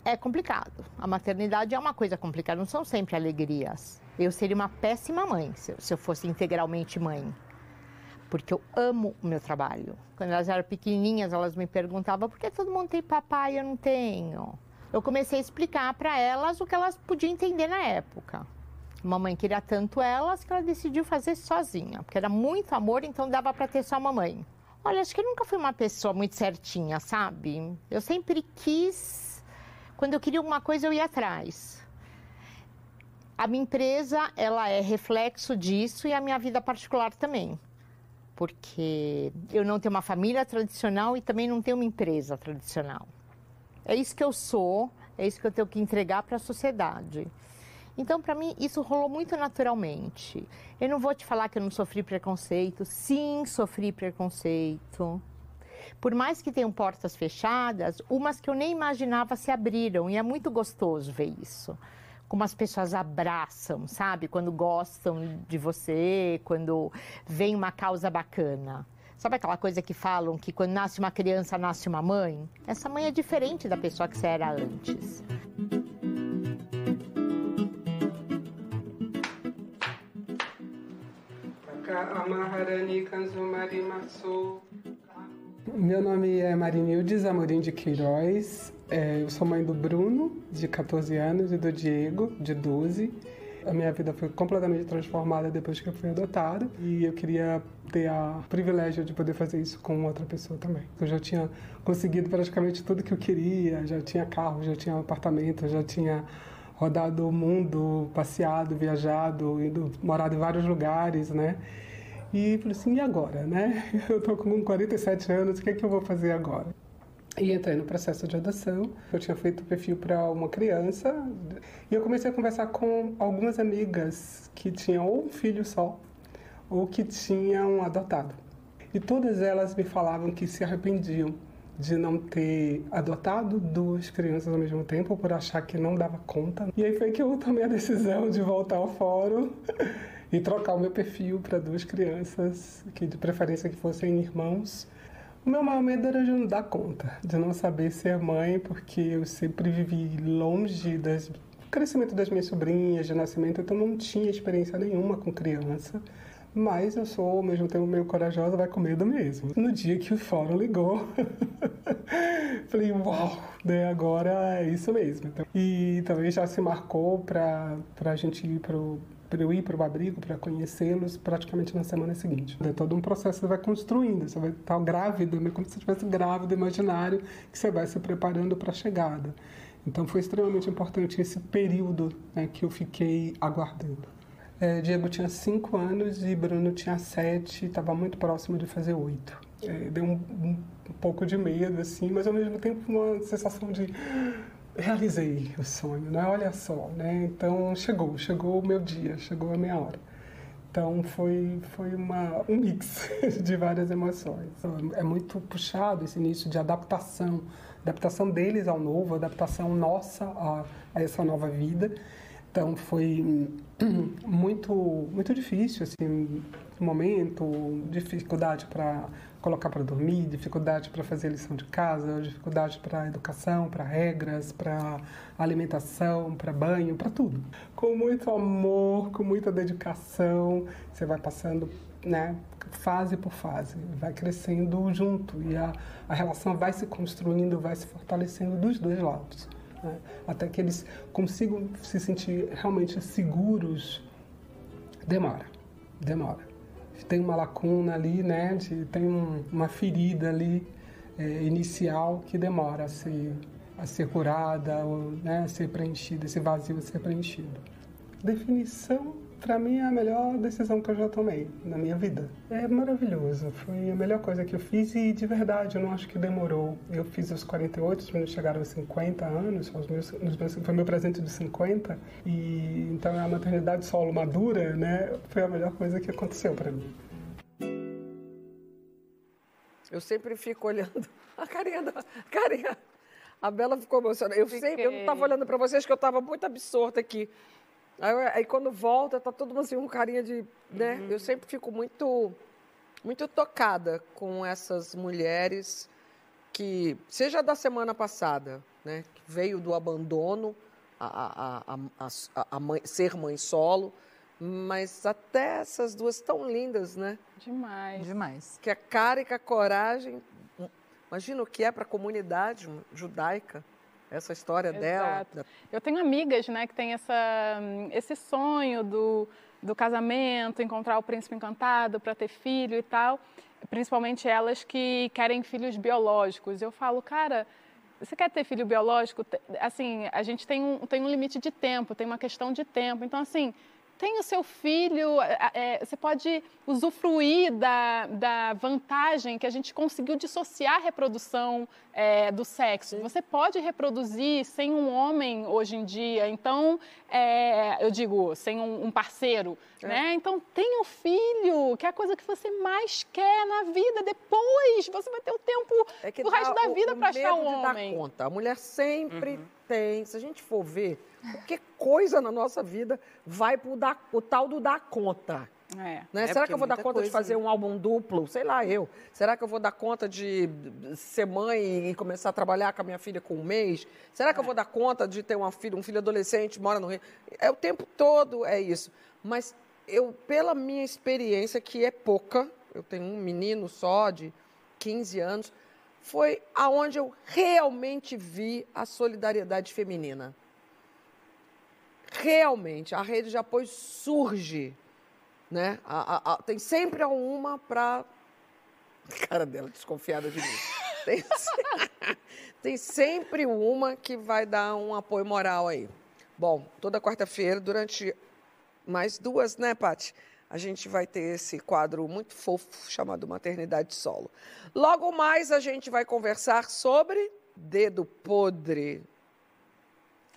é complicado. A maternidade é uma coisa complicada, não são sempre alegrias. Eu seria uma péssima mãe se eu, se eu fosse integralmente mãe. Porque eu amo o meu trabalho. Quando elas eram pequenininhas, elas me perguntavam por que todo mundo tem papai e eu não tenho. Eu comecei a explicar para elas o que elas podiam entender na época. Mamãe queria tanto elas que ela decidiu fazer sozinha, porque era muito amor, então dava para ter só a mamãe. Olha, acho que eu nunca fui uma pessoa muito certinha, sabe? Eu sempre quis quando eu queria alguma coisa, eu ia atrás. A minha empresa, ela é reflexo disso e a minha vida particular também. Porque eu não tenho uma família tradicional e também não tenho uma empresa tradicional. É isso que eu sou, é isso que eu tenho que entregar para a sociedade. Então, para mim, isso rolou muito naturalmente. Eu não vou te falar que eu não sofri preconceito. Sim, sofri preconceito. Por mais que tenham portas fechadas, umas que eu nem imaginava se abriram. E é muito gostoso ver isso. Como as pessoas abraçam, sabe? Quando gostam de você, quando vem uma causa bacana. Sabe aquela coisa que falam que quando nasce uma criança, nasce uma mãe? Essa mãe é diferente da pessoa que você era antes. Meu nome é Marinildes Amorim de Queiroz. É, eu sou mãe do Bruno, de 14 anos, e do Diego, de 12. A minha vida foi completamente transformada depois que eu fui adotada e eu queria ter o privilégio de poder fazer isso com outra pessoa também. Eu já tinha conseguido praticamente tudo que eu queria, já tinha carro, já tinha apartamento, já tinha rodado o mundo, passeado, viajado, ido, morado em vários lugares, né? E falei assim, e agora, né? Eu tô com 47 anos, o que é que eu vou fazer agora? E entrei no processo de adoção. Eu tinha feito perfil para uma criança e eu comecei a conversar com algumas amigas que tinham ou um filho só ou que tinham adotado. E todas elas me falavam que se arrependiam de não ter adotado duas crianças ao mesmo tempo por achar que não dava conta. E aí foi que eu tomei a decisão de voltar ao fórum e trocar o meu perfil para duas crianças, que de preferência que fossem irmãos. O meu maior medo era de não dar conta, de não saber ser mãe, porque eu sempre vivi longe das, do crescimento das minhas sobrinhas, de nascimento, então não tinha experiência nenhuma com criança. Mas eu sou, ao mesmo tempo, meio corajosa, vai com medo mesmo. No dia que o fórum ligou, falei, uau, né, agora é isso mesmo. Então, e também já se marcou para a gente ir para para eu ir para o abrigo, para conhecê-los praticamente na semana seguinte. É todo um processo que você vai construindo, você vai estar grávida, né? como se você estivesse grávida, imaginário, que você vai se preparando para a chegada. Então foi extremamente importante esse período né, que eu fiquei aguardando. É, Diego tinha cinco anos e Bruno tinha sete, estava muito próximo de fazer oito. É, deu um, um, um, pouco de medo, assim, mas ao mesmo tempo uma sensação de realizei o sonho, né? Olha só, né? Então chegou, chegou o meu dia, chegou a minha hora. Então foi foi uma, um mix de várias emoções. É muito puxado esse início de adaptação, adaptação deles ao novo, adaptação nossa a, a essa nova vida. Então foi muito muito difícil assim, momento, dificuldade para colocar para dormir, dificuldade para fazer lição de casa, dificuldade para educação, para regras, para alimentação, para banho, para tudo. Com muito amor, com muita dedicação, você vai passando, né, fase por fase, vai crescendo junto e a, a relação vai se construindo, vai se fortalecendo dos dois lados né? até que eles consigam se sentir realmente seguros, demora, demora. Tem uma lacuna ali, né? De, tem um, uma ferida ali é, inicial que demora a ser, a ser curada, ou, né, a ser preenchida, esse vazio a ser preenchido. Definição para mim é a melhor decisão que eu já tomei na minha vida. É maravilhoso, foi a melhor coisa que eu fiz e de verdade eu não acho que demorou. Eu fiz os 48, os meninos chegaram aos 50 anos, os meus, meus, foi meu presente de 50 e então a maternidade solo madura, né, foi a melhor coisa que aconteceu para mim. Eu sempre fico olhando a carinha da carinha. A Bela ficou emocionada. Eu sempre, eu não estava olhando para vocês que eu estava muito absorta aqui. Aí, aí, quando volta, tá todo mundo assim, um carinha de. Né? Uhum. Eu sempre fico muito, muito tocada com essas mulheres que, seja da semana passada, né? Que veio do abandono a, a, a, a mãe, ser mãe solo, mas até essas duas tão lindas, né? Demais. Demais. Que a cara e que a coragem. Imagina o que é para a comunidade judaica essa história Exato. dela. Eu tenho amigas, né, que têm essa, esse sonho do, do casamento, encontrar o príncipe encantado para ter filho e tal. Principalmente elas que querem filhos biológicos. Eu falo, cara, você quer ter filho biológico? Assim, a gente tem um, tem um limite de tempo, tem uma questão de tempo. Então, assim, tem o seu filho, é, você pode usufruir da, da vantagem que a gente conseguiu dissociar a reprodução é, do sexo. Você pode reproduzir sem um homem hoje em dia, então, é, eu digo, sem um, um parceiro, é. né? Então, tenha um filho, que é a coisa que você mais quer na vida. Depois, você vai ter o tempo, é o resto da vida para achar um homem. Dar conta. A mulher sempre uhum. Tem, se a gente for ver Qualquer coisa na nossa vida vai pro dar, o tal do dar conta. É. Né? É Será que eu vou dar conta coisa, de fazer né? um álbum duplo? Sei lá, eu. Será que eu vou dar conta de ser mãe e começar a trabalhar com a minha filha com um mês? Será que é. eu vou dar conta de ter uma filha, um filho adolescente, mora no Rio? É o tempo todo, é isso. Mas eu, pela minha experiência, que é pouca, eu tenho um menino só de 15 anos, foi aonde eu realmente vi a solidariedade feminina realmente a rede de apoio surge, né? A, a, a, tem sempre uma para. Cara dela, desconfiada de mim. Tem, tem sempre uma que vai dar um apoio moral aí. Bom, toda quarta-feira, durante mais duas, né, Paty? A gente vai ter esse quadro muito fofo chamado Maternidade Solo. Logo mais a gente vai conversar sobre dedo podre.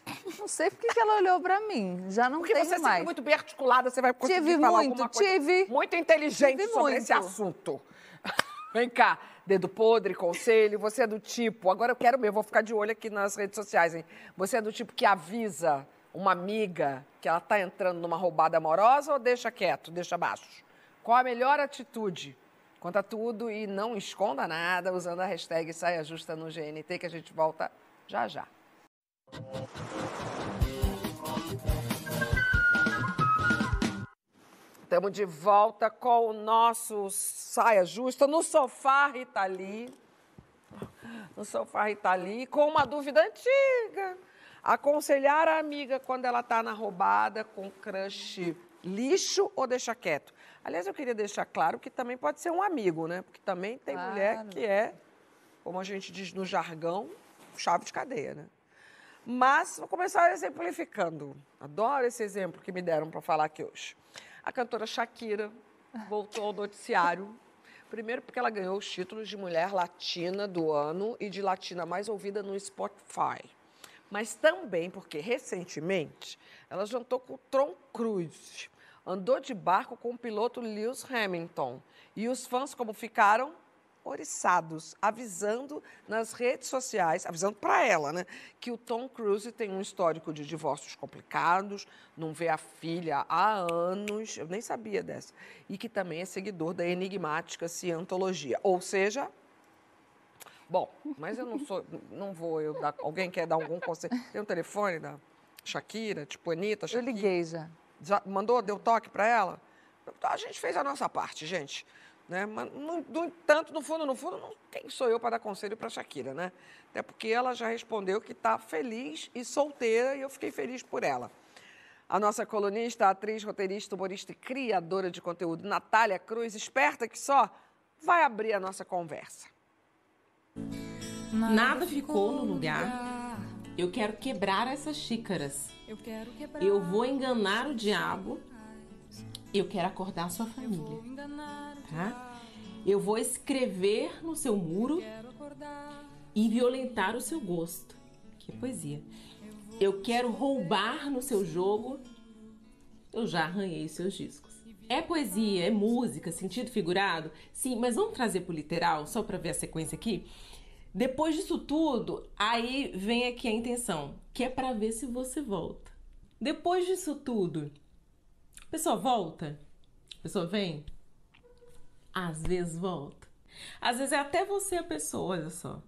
Não sei porque que ela olhou para mim. Já não porque tenho você mais. é muito bem articulada, você vai conseguir tive falar muito, alguma coisa tive, muito inteligente tive sobre muito. esse assunto. Vem cá. dedo podre, conselho, você é do tipo, agora eu quero mesmo, vou ficar de olho aqui nas redes sociais, hein? Você é do tipo que avisa uma amiga que ela está entrando numa roubada amorosa ou deixa quieto, deixa baixo? Qual a melhor atitude? Conta tudo e não esconda nada usando a hashtag Saia Justa no GNT, que a gente volta já já. Estamos de volta com o nosso Saia Justa no sofá Ritali. No sofá Ritali, com uma dúvida antiga. Aconselhar a amiga quando ela está na roubada com crush lixo ou deixa quieto? Aliás, eu queria deixar claro que também pode ser um amigo, né? Porque também tem Claro. mulher que é, como a gente diz no jargão, chave de cadeia, né? Mas vou começar exemplificando. Adoro esse exemplo que me deram para falar aqui hoje. A cantora Shakira voltou ao noticiário. Primeiro porque ela ganhou os títulos de mulher latina do ano e de latina mais ouvida no Spotify. Mas também porque recentemente ela jantou com Tom Cruise, andou de barco com o piloto Lewis Hamilton. E os fãs como ficaram oriçados, avisando nas redes sociais, avisando para ela, né, que o Tom Cruise tem um histórico de divórcios complicados, não vê a filha há anos, eu nem sabia dessa, e que também é seguidor da enigmática Cientologia, ou seja, bom, mas eu não sou, não vou eu dar, alguém quer dar algum conselho? Tem um telefone da Shakira, tipo Anitta, Eu Shakira? liguei já. Já mandou, deu toque para ela? A gente fez a nossa parte, gente. Né? Mas, no, no entanto, no fundo, no fundo, não, quem sou eu para dar conselho para Shakira, né? Até porque ela já respondeu que está feliz e solteira e eu fiquei feliz por ela. A nossa colunista, atriz, roteirista, humorista e criadora de conteúdo, Natália Cruz, esperta que só, vai abrir a nossa conversa. Nada ficou no lugar. Eu quero quebrar essas xícaras. Eu vou enganar o diabo. Eu quero acordar a sua família. Tá? Eu vou escrever no seu muro e violentar o seu gosto. Que poesia. Eu quero roubar no seu jogo. Eu já arranhei seus discos. É poesia, é música, sentido figurado? Sim, mas vamos trazer pro literal, só para ver a sequência aqui? Depois disso tudo, aí vem aqui a intenção, que é para ver se você volta. Depois disso tudo, a pessoa volta? A pessoa vem? Às vezes volta. Às vezes é até você a pessoa, olha só.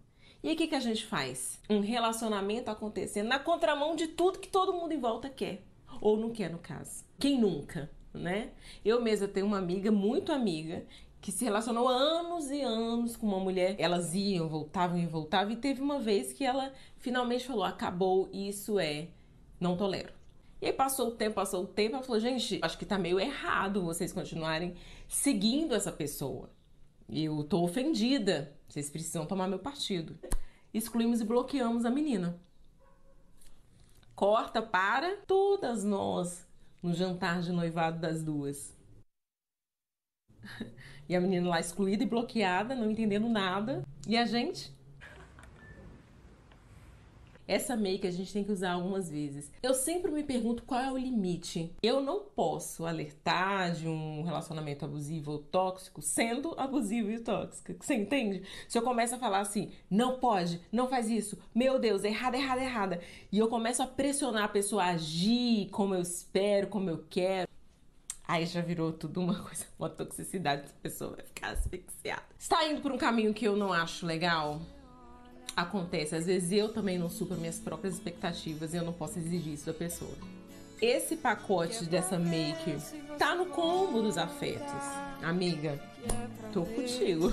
E aí o que, que a gente faz? Um relacionamento acontecendo na contramão de tudo que todo mundo em volta quer. Ou não quer, no caso. Quem nunca, né? Eu mesma tenho uma amiga, muito amiga, que se relacionou anos e anos com uma mulher. Elas iam, voltavam e voltavam. E teve uma vez que ela finalmente falou: acabou, isso é, não tolero. E aí passou o tempo, passou o tempo, ela falou, gente, acho que tá meio errado vocês continuarem seguindo essa pessoa. Eu tô ofendida, vocês precisam tomar meu partido. Excluímos e bloqueamos a menina. Corta para todas nós no jantar de noivado das duas. E a menina lá excluída e bloqueada, não entendendo nada. E a gente? Essa make a gente tem que usar algumas vezes. Eu sempre me pergunto qual é o limite. Eu não posso alertar de um relacionamento abusivo ou tóxico sendo abusivo e tóxico. Você entende? Se eu começo a falar assim, não pode, não faz isso, meu Deus, errada, errada, errada. E eu começo a pressionar a pessoa a agir como eu espero, como eu quero. Aí já virou tudo uma coisa, uma toxicidade, a pessoa vai ficar asfixiada. Está indo por um caminho que eu não acho legal? Acontece, às vezes eu também não supro minhas próprias expectativas e eu não posso exigir isso da pessoa. Esse pacote dessa make tá no combo dos afetos. Amiga, tô contigo.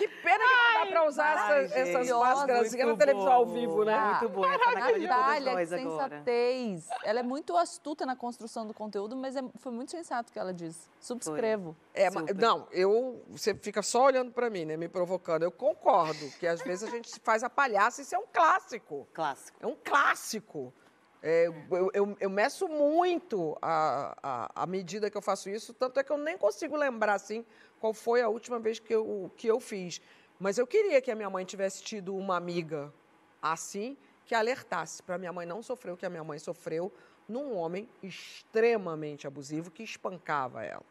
Que pena que não dá pra usar Ai, essa- essas gente. máscaras na televisão ao vivo, né? Ah, Muito bom. Natália, que sensatez. Ela é muito astuta na construção do conteúdo, mas é- foi muito sensato o que ela disse. Subscrevo. É, não, eu. Você fica só olhando pra mim, né? Me provocando. Eu concordo que às vezes a gente faz a palhaça, isso é um clássico. Clássico. É um clássico. É, eu, eu, eu meço muito a, a, a medida que eu faço isso, tanto é que eu nem consigo lembrar assim qual foi a última vez que eu, que eu fiz. Mas eu queria que a minha mãe tivesse tido uma amiga assim que alertasse para minha mãe não sofrer o que a minha mãe sofreu num homem extremamente abusivo que espancava ela.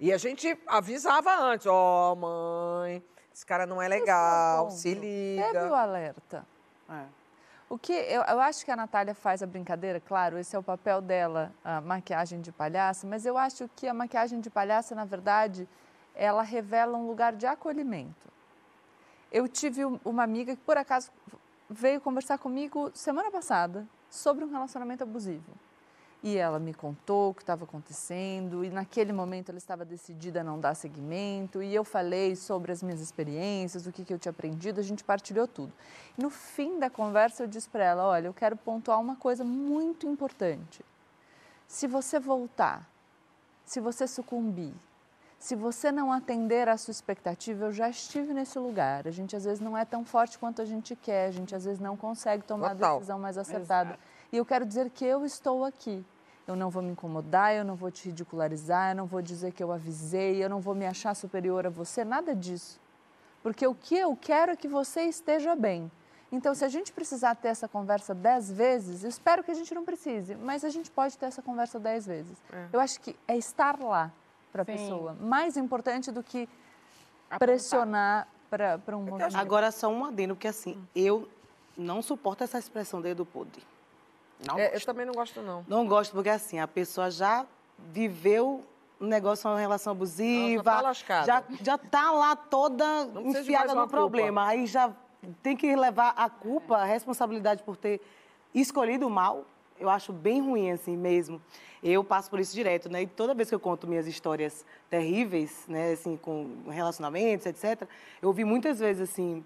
E a gente avisava antes, ó, oh, mãe, esse cara não é legal, se liga. Teve o alerta. É. O que eu, eu, acho que a Natália faz a brincadeira, claro, esse é o papel dela, a maquiagem de palhaça, mas eu acho que a maquiagem de palhaça, na verdade, ela revela um lugar de acolhimento. Eu tive uma amiga que, por acaso, veio conversar comigo semana passada sobre um relacionamento abusivo. E ela me contou o que estava acontecendo, e naquele momento ela estava decidida a não dar seguimento, e eu falei sobre as minhas experiências, o que, que eu tinha aprendido, a gente partilhou tudo. E no fim da conversa eu disse para ela: olha, eu quero pontuar uma coisa muito importante. Se você voltar, se você sucumbir, se você não atender à sua expectativa, eu já estive nesse lugar. A gente às vezes não é tão forte quanto a gente quer, a gente às vezes não consegue tomar Total. a decisão mais acertada. Exato. E eu quero dizer que eu estou aqui eu não vou me incomodar, eu não vou te ridicularizar, eu não vou dizer que eu avisei, eu não vou me achar superior a você, nada disso. Porque o que eu quero é que você esteja bem. Então, se a gente precisar ter essa conversa dez vezes, eu espero que a gente não precise, mas a gente pode ter essa conversa dez vezes. É. Eu acho que é estar lá para a pessoa. Mais importante do que Apontar. pressionar para um movimento. Agora, só um adendo, porque assim, eu não suporto essa expressão dedo podre. Não é, eu também não gosto, não. Não gosto, porque assim, a pessoa já viveu um negócio, uma relação abusiva. Ela já, tá já, já tá lá toda enfiada no problema. Culpa. Aí já tem que levar a culpa, a responsabilidade por ter escolhido o mal. Eu acho bem ruim assim mesmo. Eu passo por isso direto, né? E toda vez que eu conto minhas histórias terríveis, né, assim, com relacionamentos, etc., eu ouvi muitas vezes assim: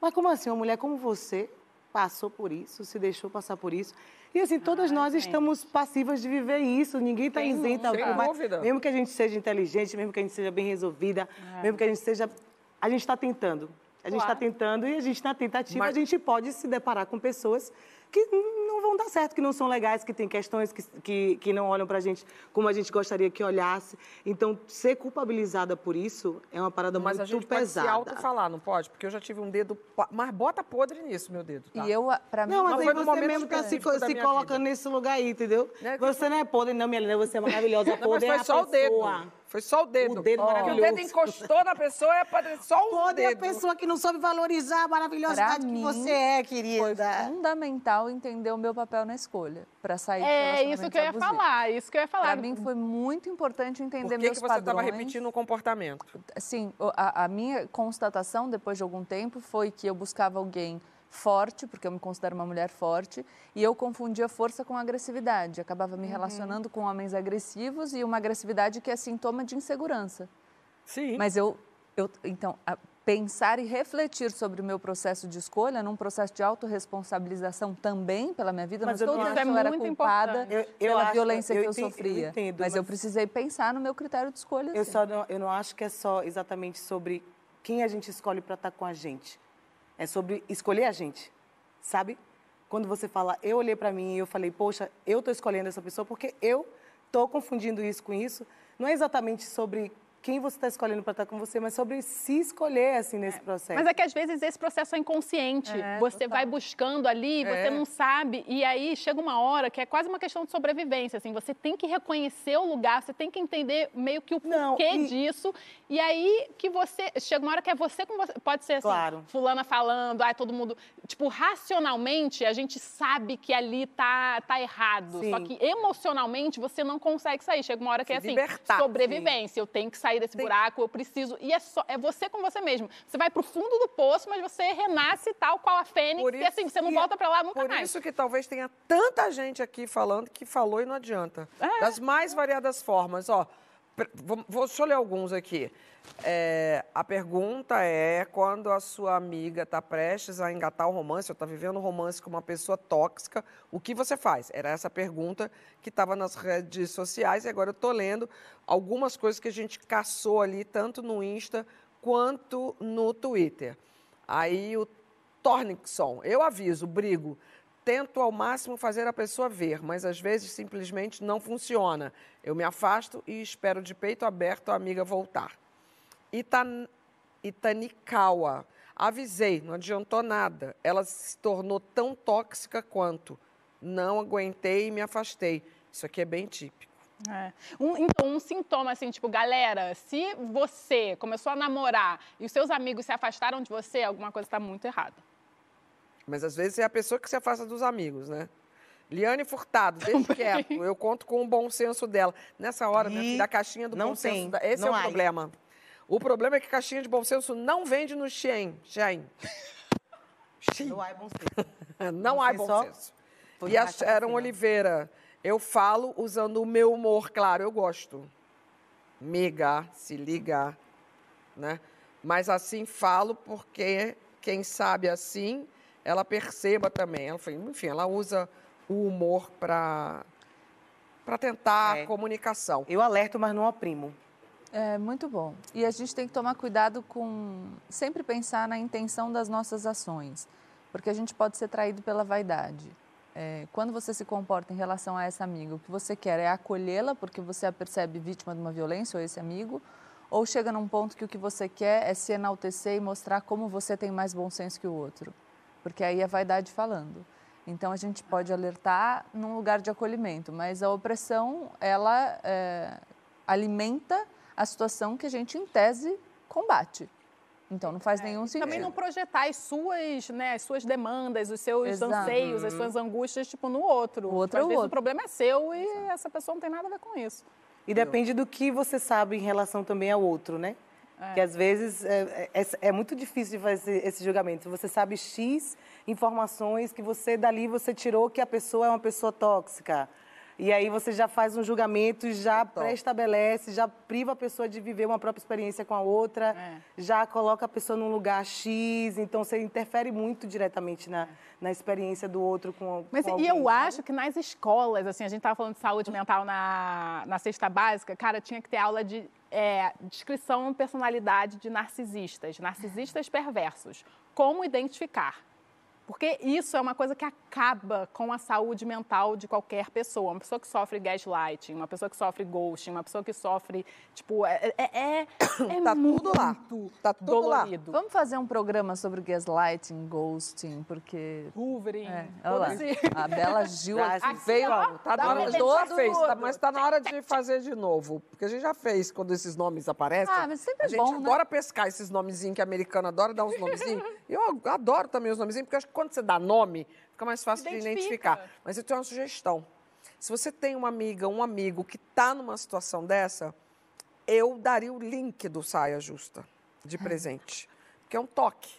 "Mas como assim, uma mulher como você passou por isso, se deixou passar por isso. E assim, todas ah, nós gente. estamos passivas de viver isso, ninguém está isenta. Sem dúvida. Mesmo que a gente seja inteligente, mesmo que a gente seja bem resolvida, é. mesmo que a gente seja... A gente está tentando. A gente está tentando e a gente, na tentativa, Mas... a gente pode se deparar com pessoas que não vão dar certo, que não são legais, que têm questões que, que, que não olham para a gente como a gente gostaria que olhasse. Então, ser culpabilizada por isso é uma parada Mas muito pesada. Mas a gente pesada. pode se falar, não pode? Porque eu já tive um dedo... Mas bota podre nisso, meu dedo, tá? E eu, para mim... Não, mas aí você mesmo está se, se colocando vida. nesse lugar aí, entendeu? É você não é podre, não, minha linda, você é maravilhosa. Não, podre mas foi é só pessoa. o dedo. Foi só o dedo. O dedo oh. maravilhoso. O dedo encostou na pessoa, é só o Poder dedo. é a pessoa que não soube valorizar a maravilhosidade que você é, querida. Foi fundamental entender o meu papel na escolha para sair É isso que eu ia falar, isso que eu ia falar. Para mim foi muito importante entender Por que meus que você estava repetindo o comportamento? Sim, a, a minha constatação depois de algum tempo foi que eu buscava alguém forte, porque eu me considero uma mulher forte, e eu confundia força com agressividade. Acabava me uhum. relacionando com homens agressivos e uma agressividade que é sintoma de insegurança. Sim. Mas eu, eu então, pensar e refletir sobre o meu processo de escolha, num processo de autorresponsabilização também pela minha vida, mas não estou dizendo que eu era culpada eu, eu pela violência eu que eu entendo, sofria. Eu entendo, mas, mas, eu precisei pensar no meu critério de escolha. Eu, só não, eu não acho que é só exatamente sobre quem a gente escolhe para estar com a gente. É sobre escolher a gente sabe? Quando você fala, eu olhei para mim e eu falei, poxa, eu estou escolhendo essa pessoa porque eu estou confundindo isso com isso, não é exatamente sobre quem você está escolhendo para estar com você, mas sobre se escolher assim nesse é. processo. Mas é que às vezes esse processo é inconsciente. É, você total. vai buscando ali, você é. não sabe, e aí chega uma hora que é quase uma questão de sobrevivência. Assim, você tem que reconhecer o lugar, você tem que entender meio que o não, porquê e... disso. E aí que você chega uma hora que é você com você. Pode ser assim, claro. fulana falando, ai, todo mundo. Tipo, racionalmente a gente sabe que ali tá, tá errado. Sim. Só que emocionalmente você não consegue sair. Chega uma hora que Se é assim, libertar, sobrevivência. Sim. Eu tenho que sair sair desse Tem... buraco, eu preciso. E é, só, é você com você mesmo. Você vai pro fundo do poço, mas você renasce tal qual a Fênix. e assim, você não volta para lá nunca por mais. Por isso que talvez tenha tanta gente aqui falando que falou e não adianta. É. Das mais variadas formas. Ó, vou, só ler alguns aqui. É, a pergunta é quando a sua amiga está prestes a engatar o romance, ou está vivendo um romance com uma pessoa tóxica, o que você faz? Era essa pergunta que estava nas redes sociais e agora eu estou lendo algumas coisas que a gente caçou ali, tanto no Insta quanto no Twitter. Aí o Tornixon, eu aviso, brigo, tento ao máximo fazer a pessoa ver, mas às vezes simplesmente não funciona. Eu me afasto e espero de peito aberto a amiga voltar. Itan, Itanikawa. Avisei, não adiantou nada. Ela se tornou tão tóxica quanto. Não aguentei e me afastei. Isso aqui é bem típico. É. Um, então, um sintoma assim, tipo, galera, se você começou a namorar e os seus amigos se afastaram de você, alguma coisa está muito errada. Mas às vezes é a pessoa que se afasta dos amigos, né? Liane Furtado, deixa quieto. Eu conto com o bom senso dela. Nessa hora, E filha, da caixinha do não bom tem, senso. Esse é o há. problema. O problema é que caixinha de bom senso não vende no Shein. Shein. Não há bom senso. Não há bom só senso. foi E a Sharon. Oliveira, eu falo usando o meu humor, claro, eu gosto. Mega, se liga, né? Mas assim falo porque quem sabe assim, ela perceba também. Ela, foi- enfim, ela usa o humor para para tentar É. comunicação. Eu alerto, mas não oprimo. É muito bom. E a gente tem que tomar cuidado com sempre pensar na intenção das nossas ações, porque a gente pode ser traído pela vaidade. É, quando você se comporta em relação a essa amiga, o que você quer é acolhê-la porque você a percebe vítima de uma violência ou esse amigo, ou chega num ponto que o que você quer é se enaltecer e mostrar como você tem mais bom senso que o outro, porque aí é vaidade falando. Então a gente pode alertar num lugar de acolhimento, mas a opressão ela é, alimenta a situação que a gente em tese combate. Então não faz nenhum sentido. Também não projetar as suas, né, as suas demandas, os seus Exato. anseios, as suas angústias, tipo, no outro. O outro Às é o vezes outro. o problema é seu e essa pessoa não tem nada a ver com isso. E depende do que você sabe em relação também ao outro, né? É. Que às vezes é, é, é muito difícil de fazer esse julgamento. Você sabe X informações que você dali você tirou que a pessoa é uma pessoa tóxica. E aí você já faz um julgamento e já pré-estabelece, já priva a pessoa de viver uma própria experiência com a outra, já coloca a pessoa num lugar X, então você interfere muito diretamente na, na experiência do outro com, Mas com e alguém, eu sabe? acho que nas escolas, assim, a gente estava falando de saúde mental na, na cesta básica, cara, tinha que ter aula de é, descrição personalidade de narcisistas, narcisistas perversos. Como identificar? Porque isso é uma coisa que acaba com a saúde mental de qualquer pessoa. Uma pessoa que sofre gaslighting, uma pessoa que sofre ghosting, uma pessoa que sofre, tipo, é, é, é, é Tá muito tudo lá. Tá tudo lá. dolorido. Vamos fazer um programa sobre gaslighting, ghosting, porque. Hoovery. É, olha lá. esse- A Bela Gil aqui se veio. veio, tá na hora, a gente já todo fez, tá- mundo. mas tá na hora de fazer de novo. Porque a gente já fez quando esses nomes aparecem. Ah, mas sempre a é gente bom, né? adora pescar esses nomezinhos que americano adora dar uns nomezinhos. E eu adoro também os nomezinhos, porque acho que quando você dá nome, fica mais fácil de Identifica. identificar. Mas eu tenho uma sugestão. Se você tem uma amiga, um amigo que tá numa situação dessa, eu daria o link do Saia Justa de presente. Porque é um toque,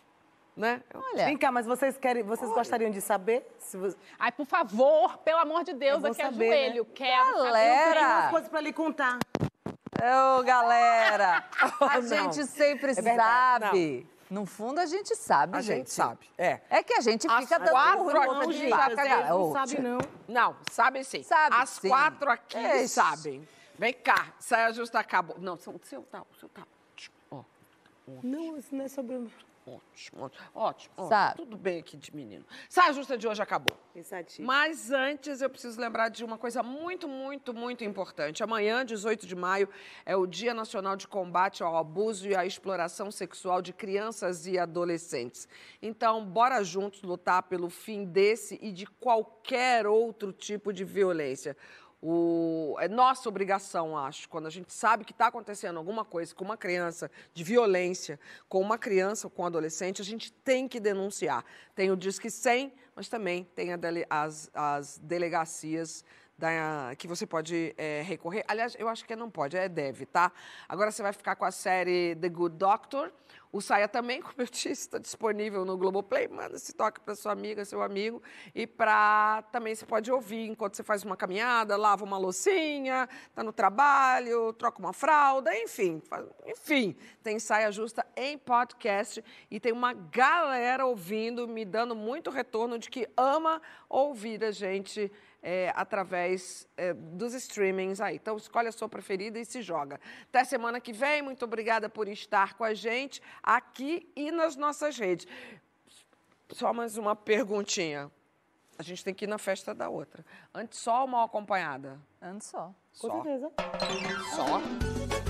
né? Olha. Vem cá, mas vocês querem, vocês gostariam de saber? Se você... Ai, por favor, pelo amor de Deus, Eu vou aqui saber, é joelho. né? Quero Galera! Tem umas coisas pra lhe contar. Ô, galera! A Não. gente sempre É sabe. No fundo, a gente sabe, A gente sabe. É. É que a gente As fica dando quatro conta aqui de cara. Não sabe, não. Não, sabe sim. Sabe As sim. quatro aqui Ixi. sabem. Vem cá, saia justa acabou. Não, seu, seu tá, o seu tá. ótimo, Ó, Não, isso não é sobre... ótimo, ótimo, ótimo. Sabe. Tudo bem aqui de menino. Saia justa de hoje acabou. Pensativo. Mas antes eu preciso lembrar de uma coisa muito, muito, muito importante. Amanhã, 18 de maio, é o Dia Nacional de Combate ao Abuso e à Exploração Sexual de Crianças e Adolescentes. Então, bora juntos lutar pelo fim desse e de qualquer outro tipo de violência. O- é nossa obrigação, acho, quando a gente sabe que está acontecendo alguma coisa com uma criança de violência, com uma criança ou com um adolescente, a gente tem que denunciar. Tem o Disque 100, mas também tem dele- as, as delegacias da- que você pode é, recorrer. Aliás, eu acho que não pode, é deve, tá? Agora você vai ficar com a série The Good Doctor. O Saia também, como eu disse, está disponível no Globoplay. Manda esse toque para sua amiga, seu amigo. E para também você pode ouvir enquanto você faz uma caminhada, lava uma loucinha, está no trabalho, troca uma fralda, enfim. faz- enfim, tem Saia Justa em podcast e tem uma galera ouvindo, me dando muito retorno de que ama ouvir a gente é, através é, dos streamings aí. Então, escolhe a sua preferida e se joga. Até semana que vem. Muito obrigada por estar com a gente aqui e nas nossas redes. Só mais uma perguntinha. A gente tem que ir na festa da outra. Antes só ou mal acompanhada? Antes só. Com Só. certeza. Só?